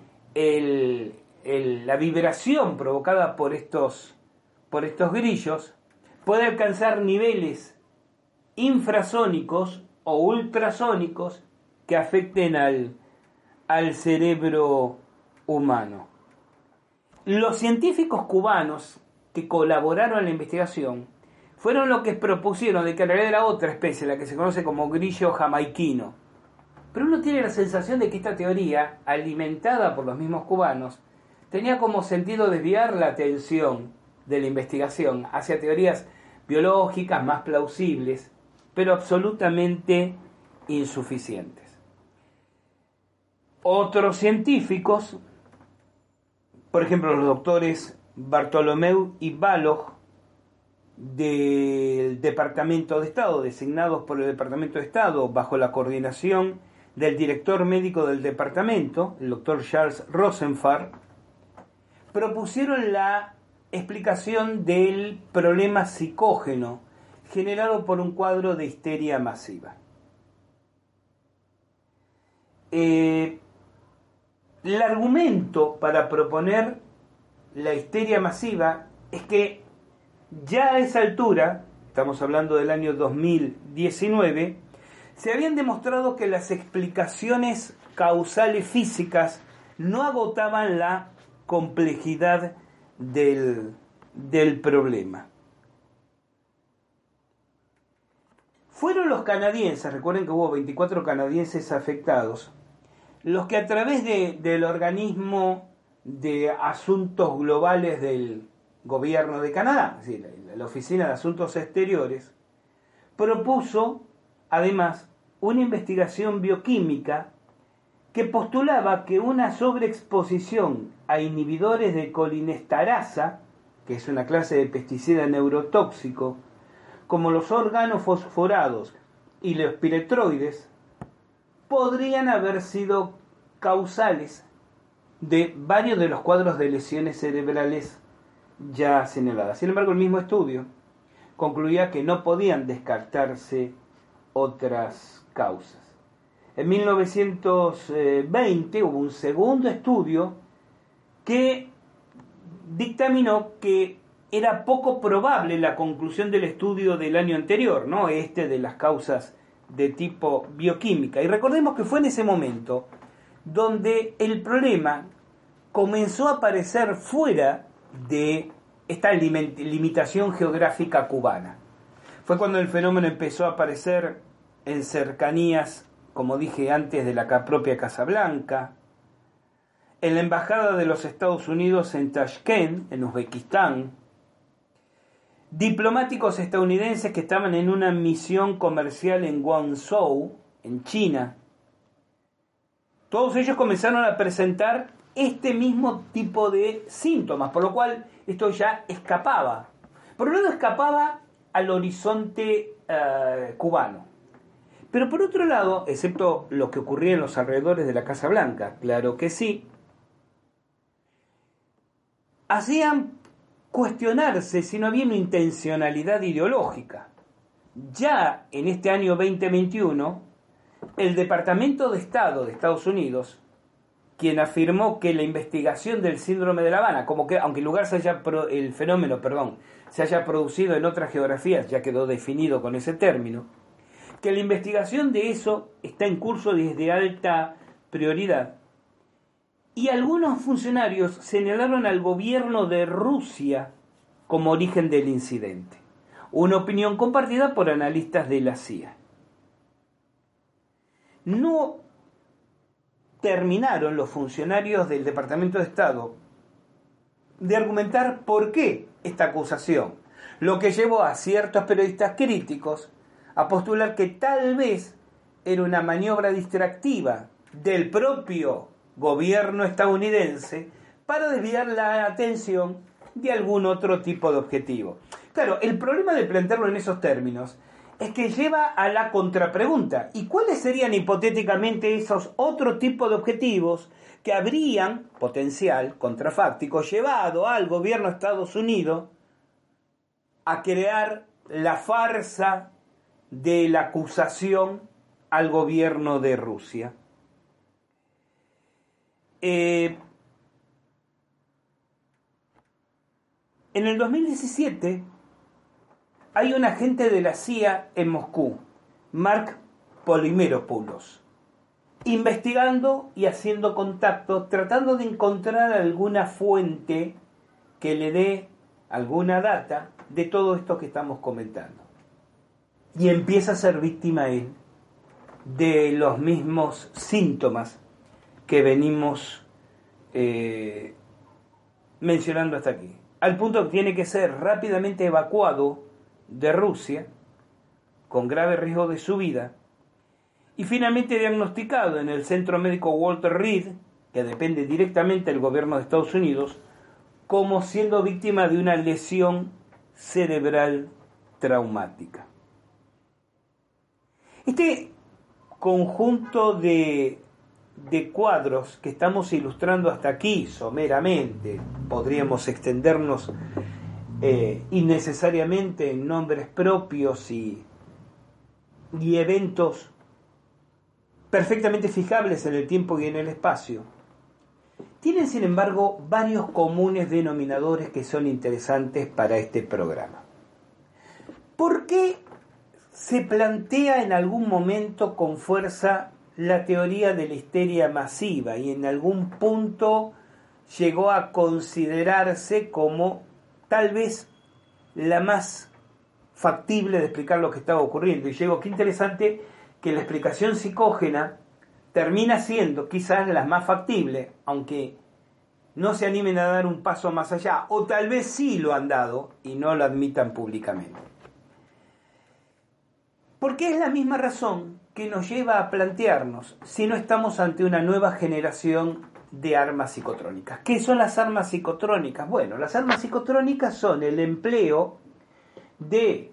la vibración provocada por estos, por estos grillos puede alcanzar niveles infrasónicos o ultrasónicos que afecten al, al cerebro humano. Los científicos cubanos que colaboraron en la investigación fueron los que propusieron de que en era otra especie, la que se conoce como grillo jamaiquino. Pero uno tiene la sensación de que esta teoría, alimentada por los mismos cubanos, tenía como sentido desviar la atención de la investigación hacia teorías biológicas más plausibles pero absolutamente insuficientes. Otros científicos, por ejemplo los doctores Bartolomeu y Balog, del Departamento de Estado, designados por el Departamento de Estado bajo la coordinación del director médico del departamento, el doctor Charles Rosenfeld, propusieron la explicación del problema psicógeno generado por un cuadro de histeria masiva. Eh, el argumento para proponer la histeria masiva es que ya a esa altura, estamos hablando del año 2019, se habían demostrado que las explicaciones causales físicas no agotaban la complejidad del, del problema. Fueron los canadienses, recuerden que hubo 24 canadienses afectados, los que a través del organismo de asuntos globales del gobierno de Canadá, la Oficina de Asuntos Exteriores, propuso además una investigación bioquímica que postulaba que una sobreexposición a inhibidores de colinesterasa, que es una clase de pesticida neurotóxico, como los órganos fosforados y los piretroides, podrían haber sido causales de varios de los cuadros de lesiones cerebrales ya señaladas. Sin embargo, el mismo estudio concluía que no podían descartarse otras causas. En 1920 hubo un segundo estudio que dictaminó que era poco probable la conclusión del estudio del año anterior, ¿no? Este de las causas de tipo bioquímica. Y recordemos que fue en ese momento donde el problema comenzó a aparecer fuera de esta limitación geográfica cubana. Fue cuando el fenómeno empezó a aparecer en cercanías, como dije antes, de la propia Casa Blanca, en la Embajada de los Estados Unidos en Tashkent, en Uzbekistán, diplomáticos estadounidenses que estaban en una misión comercial en Guangzhou, en China. Todos ellos comenzaron a presentar este mismo tipo de síntomas, por lo cual esto ya escapaba. Por un lado escapaba al horizonte eh, cubano. Pero por otro lado, excepto lo que ocurría en los alrededores de la Casa Blanca, claro que sí, hacían cuestionarse si no había una intencionalidad ideológica. Ya en este año 2021, el Departamento de Estado de Estados Unidos, quien afirmó que la investigación del síndrome de La Habana, como que aunque el lugar se haya el fenómeno, perdón, se haya producido en otras geografías, ya quedó definido con ese término, que la investigación de eso está en curso desde alta prioridad y algunos funcionarios señalaron al gobierno de Rusia como origen del incidente, una opinión compartida por analistas de la CIA. No terminaron los funcionarios del Departamento de Estado de argumentar por qué esta acusación, lo que llevó a ciertos periodistas críticos a postular que tal vez era una maniobra distractiva del propio gobierno estadounidense para desviar la atención de algún otro tipo de objetivo. Claro, el problema de plantearlo en esos términos es que lleva a la contrapregunta. ¿Y cuáles serían hipotéticamente esos otro tipo de objetivos que habrían, potencial, contrafáctico, llevado al gobierno de Estados Unidos a crear la farsa de la acusación al gobierno de Rusia? Eh, en el 2017 hay un agente de la CIA en Moscú, Mark Polimeropoulos, investigando y haciendo contacto, tratando de encontrar alguna fuente que le dé alguna data de todo esto que estamos comentando. Y empieza a ser víctima él de los mismos síntomas que venimos eh, mencionando hasta aquí. Al punto que tiene que ser rápidamente evacuado de Rusia, con grave riesgo de su vida, y finalmente diagnosticado en el Centro Médico Walter Reed, que depende directamente del gobierno de Estados Unidos, como siendo víctima de una lesión cerebral traumática. Este conjunto de de cuadros que estamos ilustrando hasta aquí, someramente, podríamos extendernos eh, innecesariamente en nombres propios y, y eventos perfectamente fijables en el tiempo y en el espacio, tienen sin embargo varios comunes denominadores que son interesantes para este programa. ¿Por qué se plantea en algún momento con fuerza la teoría de la histeria masiva y en algún punto llegó a considerarse como tal vez la más factible de explicar lo que estaba ocurriendo. Y llegó, qué interesante que la explicación psicógena termina siendo quizás la más factible, aunque no se animen a dar un paso más allá, o tal vez sí lo han dado y no lo admitan públicamente. Porque es la misma razón que nos lleva a plantearnos si no estamos ante una nueva generación de armas psicotrónicas. ¿Qué son las armas psicotrónicas? Bueno, las armas psicotrónicas son el empleo de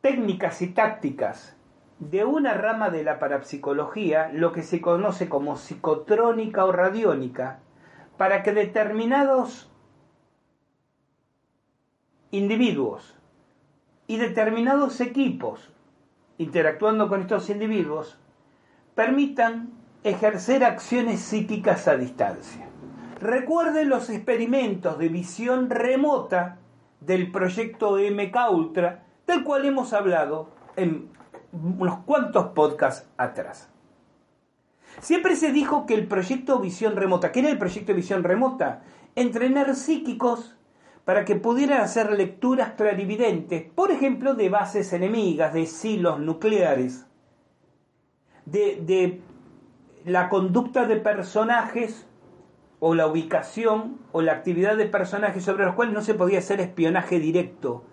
técnicas y tácticas de una rama de la parapsicología, lo que se conoce como psicotrónica o radiónica, para que determinados individuos y determinados equipos interactuando con estos individuos permitan ejercer acciones psíquicas a distancia. Recuerden los experimentos de visión remota del proyecto MK Ultra, del cual hemos hablado en unos cuantos podcasts atrás. Siempre se dijo que el proyecto Visión Remota, ¿qué era el proyecto Visión Remota? Entrenar psíquicos para que pudieran hacer lecturas clarividentes, por ejemplo, de bases enemigas, de silos nucleares, de, la conducta de personajes o la ubicación o la actividad de personajes sobre los cuales no se podía hacer espionaje directo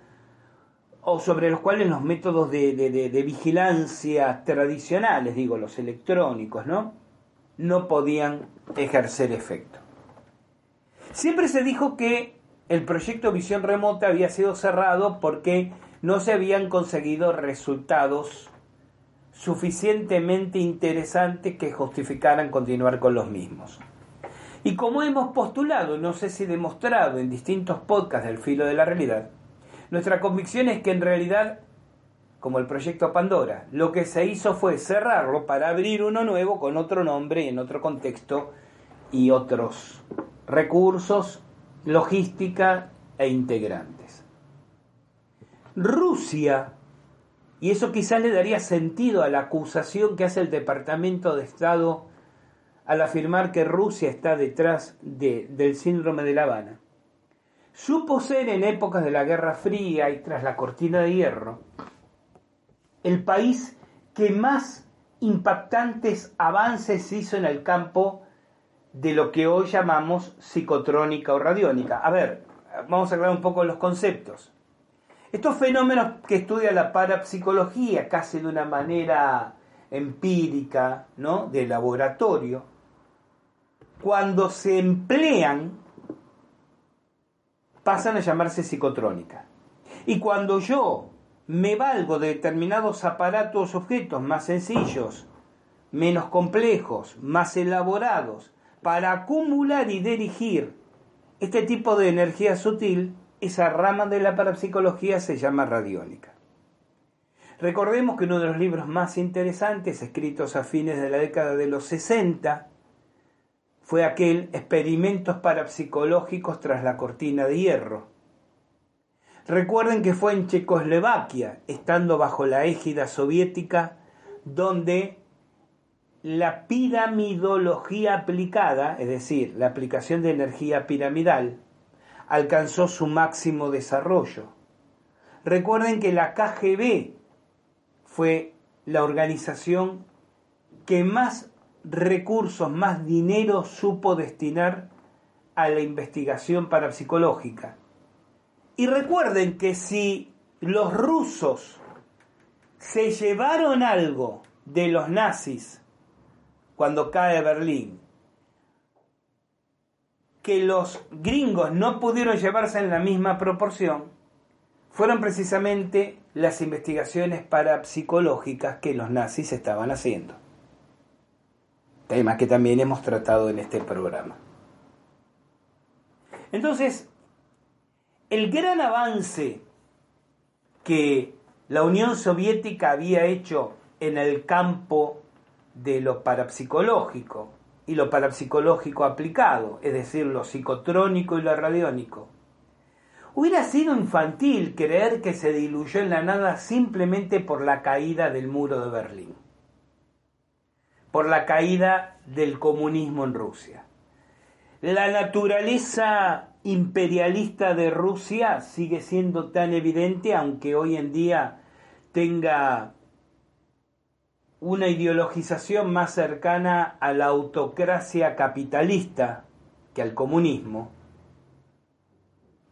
o sobre los cuales los métodos de, de, vigilancia tradicionales, digo, los electrónicos, ¿no? No podían ejercer efecto. Siempre se dijo que el proyecto Visión Remota había sido cerrado porque no se habían conseguido resultados suficientemente interesantes que justificaran continuar con los mismos. Y como hemos postulado, no sé si demostrado en distintos podcasts del filo de la realidad, nuestra convicción es que en realidad, como el proyecto Pandora, lo que se hizo fue cerrarlo para abrir uno nuevo con otro nombre, en otro contexto y otros recursos logística e integrantes. Rusia, y eso quizás le daría sentido a la acusación que hace el Departamento de Estado al afirmar que Rusia está detrás del síndrome de La Habana, supo ser en épocas de la Guerra Fría y tras la cortina de hierro el país que más impactantes avances hizo en el campo de lo que hoy llamamos psicotrónica o radiónica. A ver, vamos a aclarar un poco los conceptos. Estos fenómenos que estudia la parapsicología casi de una manera empírica, ¿no? de laboratorio, cuando se emplean pasan a llamarse psicotrónica. Y cuando yo me valgo de determinados aparatos objetos más sencillos, menos complejos, más elaborados, para acumular y dirigir este tipo de energía sutil, esa rama de la parapsicología se llama radiónica. Recordemos que uno de los libros más interesantes, escritos a fines de la década de los 60, fue aquel Experimentos parapsicológicos tras la cortina de hierro. Recuerden que fue en Checoslovaquia, estando bajo la égida soviética, donde la piramidología aplicada, es decir, la aplicación de energía piramidal, alcanzó su máximo desarrollo. Recuerden que la KGB fue la organización que más recursos, más dinero supo destinar a la investigación parapsicológica. Y recuerden que si los rusos se llevaron algo de los nazis cuando cae Berlín, que los gringos no pudieron llevarse en la misma proporción, fueron precisamente las investigaciones parapsicológicas que los nazis estaban haciendo. Tema que también hemos tratado en este programa. Entonces, el gran avance que la Unión Soviética había hecho en el campo de lo parapsicológico y lo parapsicológico aplicado, es decir, lo psicotrónico y lo radiónico. Hubiera sido infantil creer que se diluyó en la nada simplemente por la caída del muro de Berlín, por la caída del comunismo en Rusia. La naturaleza imperialista de Rusia sigue siendo tan evidente, aunque hoy en día tenga una ideologización más cercana a la autocracia capitalista que al comunismo,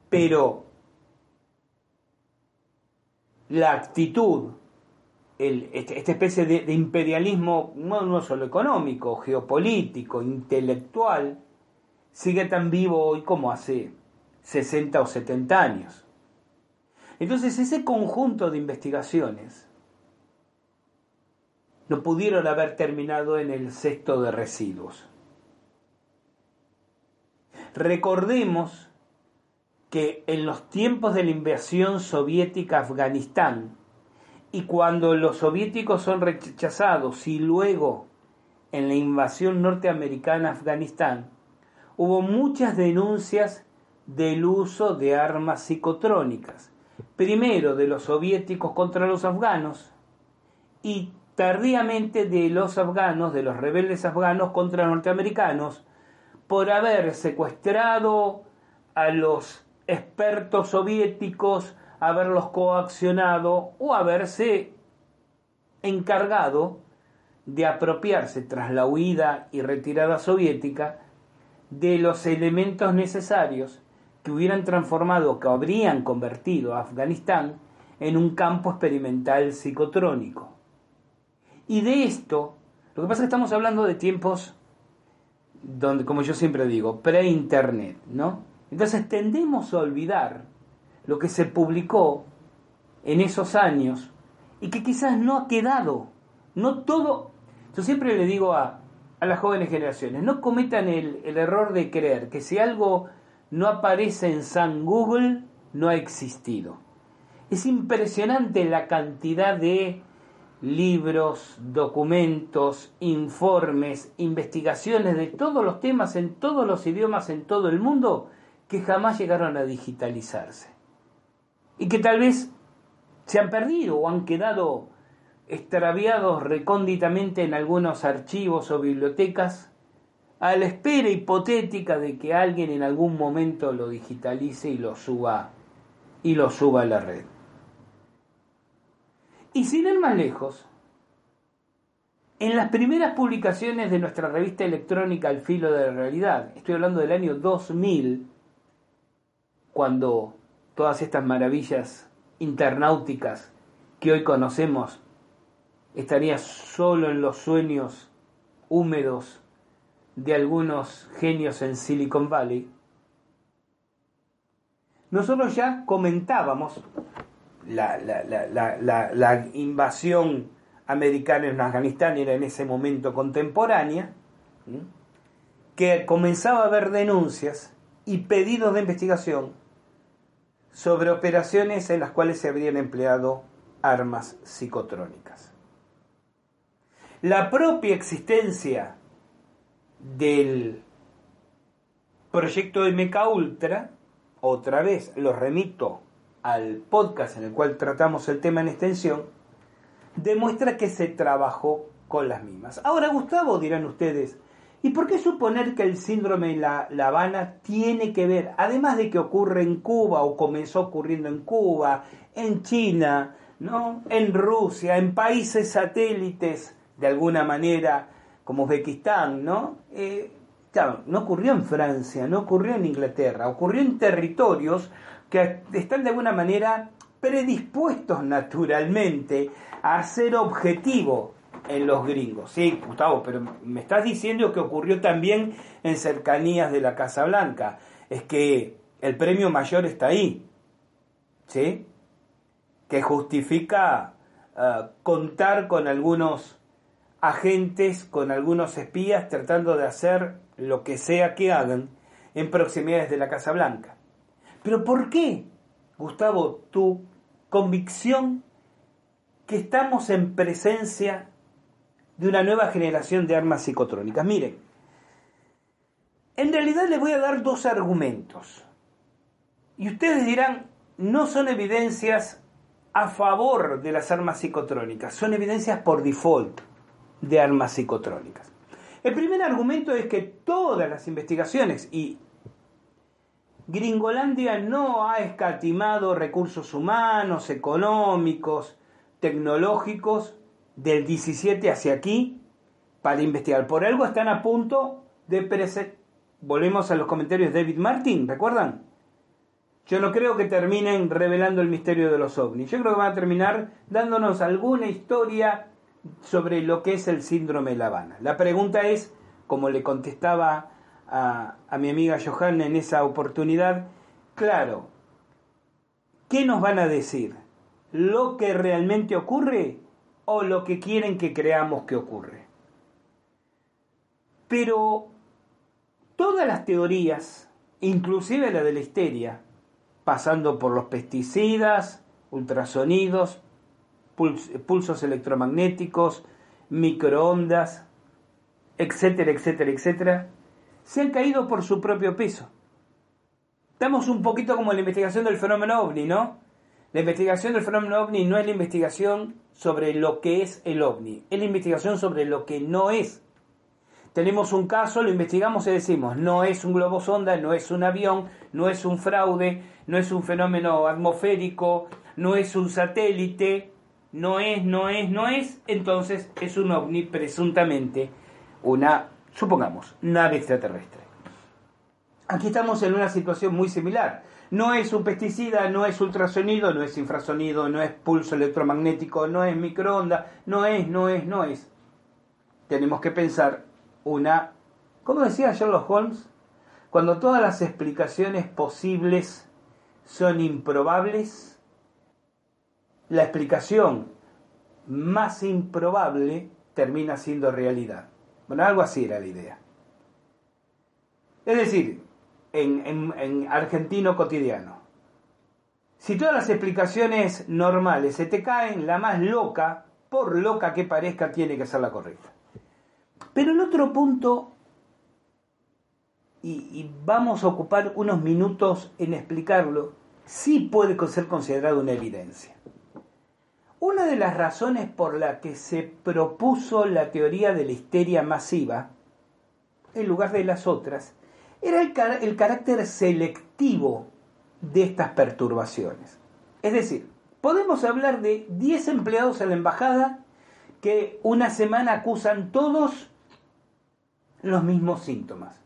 pero la actitud, este, esta especie de, imperialismo no, no solo económico, geopolítico, intelectual, sigue tan vivo hoy como hace 60 o 70 años. Entonces ese conjunto de investigaciones no pudieron haber terminado en el cesto de residuos. Recordemos que en los tiempos de la invasión soviética a Afganistán y cuando los soviéticos son rechazados y luego en la invasión norteamericana a Afganistán, hubo muchas denuncias del uso de armas psicotrónicas, primero de los soviéticos contra los afganos y tardíamente de los afganos, de los rebeldes afganos contra norteamericanos, por haber secuestrado a los expertos soviéticos, haberlos coaccionado o haberse encargado de apropiarse tras la huida y retirada soviética de los elementos necesarios que hubieran transformado, que habrían convertido a Afganistán en un campo experimental psicotrónico. Y de esto, lo que pasa es que estamos hablando de tiempos donde, como yo siempre digo, pre-internet, ¿no? Entonces tendemos a olvidar lo que se publicó en esos años y que quizás no ha quedado, no todo. Yo siempre le digo a, a las jóvenes generaciones, no cometan el, el error de creer que si algo no aparece en San Google, no ha existido. Es impresionante la cantidad de libros, documentos, informes, investigaciones de todos los temas en todos los idiomas en todo el mundo que jamás llegaron a digitalizarse. Y que tal vez se han perdido o han quedado extraviados recónditamente en algunos archivos o bibliotecas a la espera hipotética de que alguien en algún momento lo digitalice y lo suba y lo suba a la red. Y sin ir más lejos, en las primeras publicaciones de nuestra revista electrónica Al filo de la realidad, estoy hablando del año 2000, cuando todas estas maravillas internáuticas que hoy conocemos estaría solo en los sueños húmedos de algunos genios en Silicon Valley, nosotros ya comentábamos la, invasión americana en Afganistán, era en ese momento contemporánea, que comenzaba a haber denuncias y pedidos de investigación sobre operaciones en las cuales se habrían empleado armas psicotrónicas. La propia existencia del proyecto MK Ultra, otra vez lo remito al podcast en el cual tratamos el tema en extensión, demuestra que se trabajó con las mismas. Ahora, Gustavo, dirán ustedes, ¿y por qué suponer que el síndrome de la, Habana tiene que ver, además de que ocurre en Cuba o comenzó ocurriendo en Cuba, en China, ¿no? en Rusia, en países satélites, de alguna manera, como Uzbekistán, ¿no? Eh, claro, no ocurrió en Francia, no ocurrió en Inglaterra, ocurrió en territorios que están de alguna manera predispuestos naturalmente a ser objetivo en los gringos. Sí, Gustavo, pero me estás diciendo que ocurrió también en cercanías de la Casa Blanca. Es que el premio mayor está ahí, ¿sí? Que justifica ah, contar con algunos agentes, con algunos espías tratando de hacer lo que sea que hagan en proximidades de la Casa Blanca. Pero ¿por qué, Gustavo, tu convicción que estamos en presencia de una nueva generación de armas psicotrónicas? Miren, en realidad les voy a dar dos argumentos. Y ustedes dirán, no son evidencias a favor de las armas psicotrónicas, son evidencias por default de armas psicotrónicas. El primer argumento es que todas las investigaciones, y Gringolandia no ha escatimado recursos humanos, económicos, tecnológicos del 17 hacia aquí para investigar. Por algo están a punto de presentar. Volvemos a los comentarios de David Martin, ¿recuerdan? Yo no creo que terminen revelando el misterio de los ovnis. Yo creo que van a terminar dándonos alguna historia sobre lo que es el síndrome de La Habana. La pregunta es, como le contestaba a, a mi amiga Johanna en esa oportunidad, claro, ¿qué nos van a decir? ¿Lo que realmente ocurre o lo que quieren que creamos que ocurre? Pero todas las teorías, inclusive la de la histeria, pasando por los pesticidas, ultrasonidos, pulsos electromagnéticos, microondas, etcétera, etcétera, etcétera, se han caído por su propio peso. Estamos un poquito como la investigación del fenómeno ovni, ¿no? La investigación del fenómeno ovni no es la investigación sobre lo que es el ovni, es la investigación sobre lo que no es. Tenemos un caso, lo investigamos y decimos, no es un globo sonda, no es un avión, no es un fraude, no es un fenómeno atmosférico, no es un satélite, no es, no es, no es, entonces es un ovni presuntamente una, supongamos, nave extraterrestre. Aquí estamos en una situación muy similar. No es un pesticida, no es ultrasonido, no es infrasonido, no es pulso electromagnético, no es microondas, no es, no es, no es. Tenemos que pensar una, ¿cómo decía Sherlock Holmes? Cuando todas las explicaciones posibles son improbables, la explicación más improbable termina siendo realidad. Bueno, algo así era la idea. Es decir, en, argentino cotidiano, si todas las explicaciones normales se te caen, la más loca, por loca que parezca, tiene que ser la correcta. Pero el otro punto, y vamos a ocupar unos minutos en explicarlo, sí puede ser considerado una evidencia. Una de las razones por la que se propuso la teoría de la histeria masiva, en lugar de las otras, era el, carácter selectivo de estas perturbaciones. Es decir, podemos hablar de 10 empleados en la embajada que una semana acusan todos los mismos síntomas.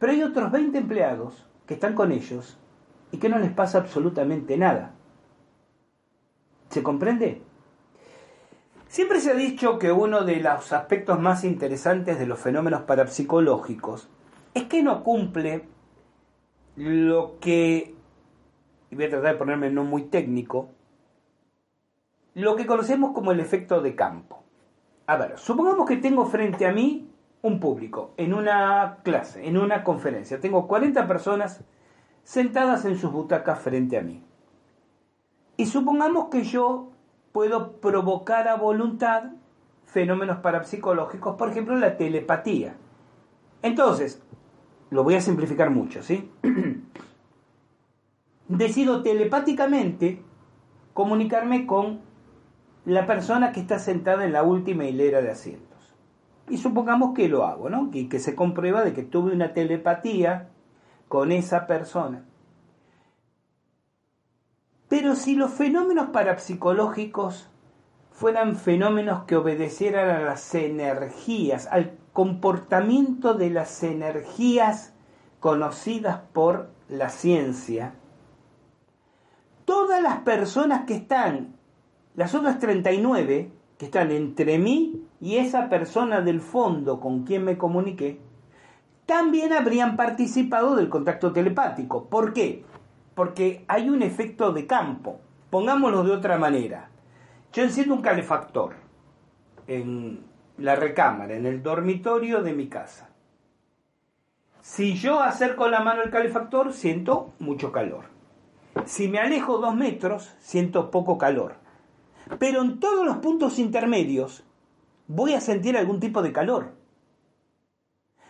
Pero hay otros 20 empleados que están con ellos y que no les pasa absolutamente nada. ¿Se comprende? Siempre se ha dicho que uno de los aspectos más interesantes de los fenómenos parapsicológicos es que no cumple lo que, y voy a tratar de ponerme no muy técnico, lo que conocemos como el efecto de campo. A ver, supongamos que tengo frente a mí un público en una clase, en una conferencia. Tengo 40 personas sentadas en sus butacas frente a mí. Y supongamos que yo puedo provocar a voluntad fenómenos parapsicológicos, por ejemplo la telepatía. Entonces, lo voy a simplificar mucho, ¿sí? [clears throat] Decido telepáticamente comunicarme con la persona que está sentada en la última hilera de asientos. Y supongamos que lo hago, ¿no? Y que se comprueba de que tuve una telepatía con esa persona. Pero si los fenómenos parapsicológicos fueran fenómenos que obedecieran a las energías, al comportamiento de las energías conocidas por la ciencia, todas las personas que están, las otras 39, que están entre mí y esa persona del fondo con quien me comuniqué, también habrían participado del contacto telepático. ¿Por qué? Porque hay un efecto de campo. Pongámoslo de otra manera. Yo enciendo un calefactor en la recámara, en el dormitorio de mi casa. Si yo acerco la mano al calefactor, siento mucho calor. Si me alejo dos metros, siento poco calor. Pero en todos los puntos intermedios voy a sentir algún tipo de calor.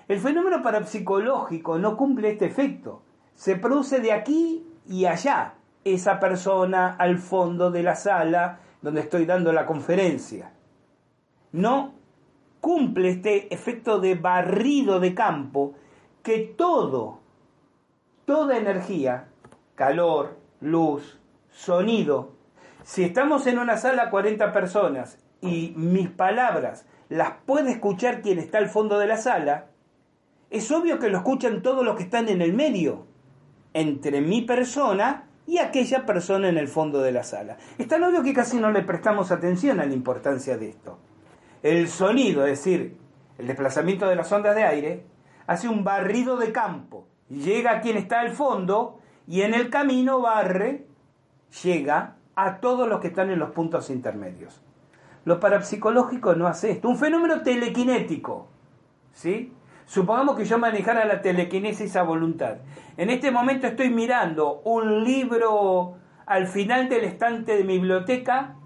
El fenómeno parapsicológico no cumple este efecto. Se produce de aquí y allá, esa persona al fondo de la sala donde estoy dando la conferencia. No cumple este efecto de barrido de campo que todo, toda energía, calor, luz, sonido, si estamos en una sala 40 personas y mis palabras las puede escuchar quien está al fondo de la sala, es obvio que lo escuchan todos los que están en el medio entre mi persona y aquella persona en el fondo de la sala. Es tan obvio que casi no le prestamos atención a la importancia de esto. El sonido, es decir, el desplazamiento de las ondas de aire, hace un barrido de campo. Llega a quien está al fondo y en el camino barre, llega a todos los que están en los puntos intermedios. Lo parapsicológico no hace esto. Un fenómeno telequinético. ¿Sí? Supongamos que yo manejara la telequinesis a voluntad. En este momento estoy mirando un libro al final del estante de mi biblioteca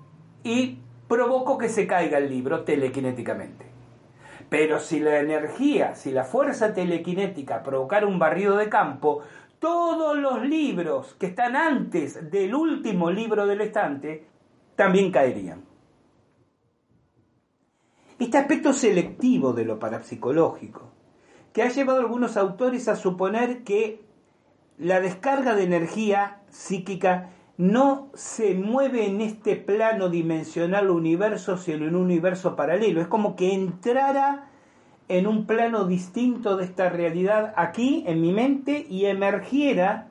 y provoco que se caiga el libro telequinéticamente. Pero si la energía, si la fuerza telequinética provocara un barrido de campo, todos los libros que están antes del último libro del estante también caerían. Este aspecto selectivo de lo parapsicológico que ha llevado a algunos autores a suponer que la descarga de energía psíquica no se mueve en este plano dimensional universo, sino en un universo paralelo. Es como que entrara en un plano distinto de esta realidad aquí, en mi mente, y emergiera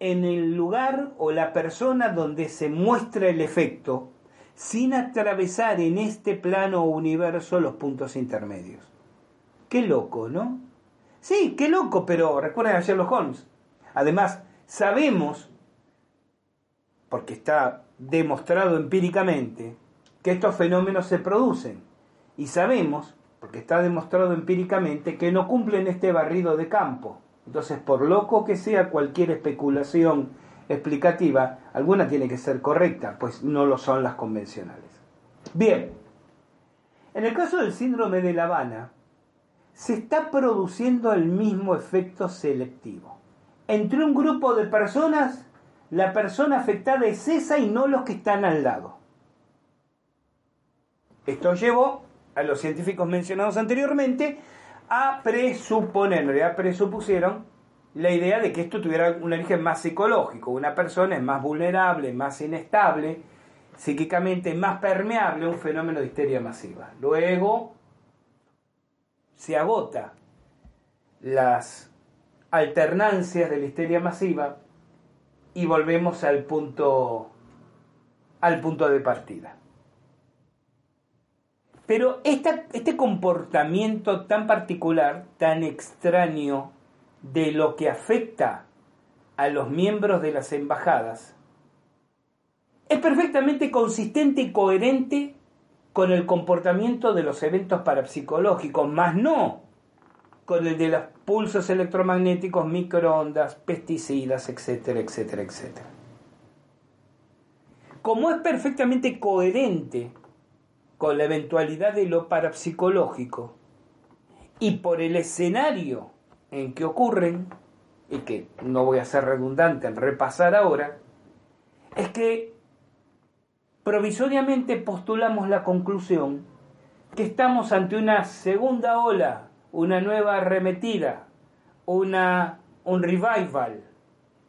en el lugar o la persona donde se muestra el efecto, sin atravesar en este plano o universo los puntos intermedios. Qué loco, ¿no? Sí, qué loco, pero recuerden a Sherlock Holmes. Además, sabemos, porque está demostrado empíricamente, que estos fenómenos se producen. Y sabemos, porque está demostrado empíricamente, que no cumplen este barrido de campo. Entonces, por loco que sea cualquier especulación explicativa, alguna tiene que ser correcta, pues no lo son las convencionales. Bien, en el caso del síndrome de La Habana, se está produciendo el mismo efecto selectivo. Entre un grupo de personas, la persona afectada es esa y no los que están al lado. Esto llevó a los científicos mencionados anteriormente a presuponer, ya presupusieron la idea de que esto tuviera un origen más psicológico. Una persona es más vulnerable, más inestable, psíquicamente más permeable a un fenómeno de histeria masiva. Luego, se agota las alternancias de la histeria masiva y volvemos al punto al punto de partida. Pero este comportamiento tan particular, tan extraño de lo que afecta a los miembros de las embajadas, es perfectamente consistente y coherente con el comportamiento de los eventos parapsicológicos, más no con el de los pulsos electromagnéticos, microondas, pesticidas, etcétera, etcétera, etcétera. Como es perfectamente coherente con la eventualidad de lo parapsicológico y por el escenario en que ocurren, y que no voy a ser redundante en repasar ahora, es que provisoriamente postulamos la conclusión que estamos ante una segunda ola, una nueva arremetida, una, un revival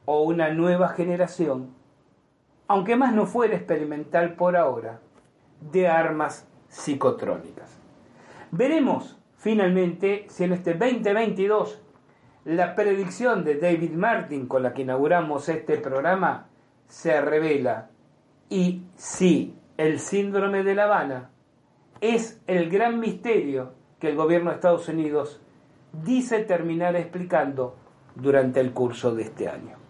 o una nueva generación, aunque más no fuera experimental por ahora, de armas psicotrónicas. Veremos finalmente si en este 2022 la predicción de David Martin con la que inauguramos este programa se revela y si el síndrome de La Habana es el gran misterio que el gobierno de Estados Unidos dice terminar explicando durante el curso de este año.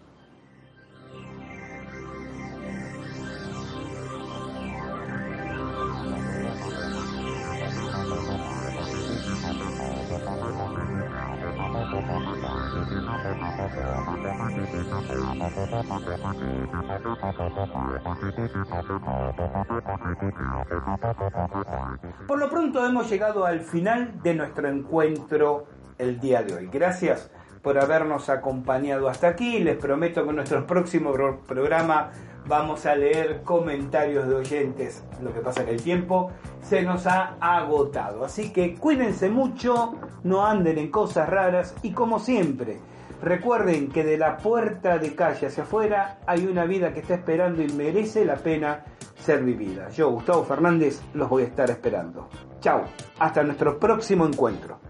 Hemos llegado al final de nuestro encuentro el día de hoy. Gracias por habernos acompañado hasta aquí. Les prometo que en nuestro próximo programa vamos a leer comentarios de oyentes. Lo que pasa es que el tiempo se nos ha agotado. Así que cuídense mucho, no anden en cosas raras y como siempre, recuerden que de la puerta de calle hacia afuera hay una vida que está esperando y merece la pena ser vivida. Yo, Gustavo Fernández, los voy a estar esperando. Chao, hasta nuestro próximo encuentro.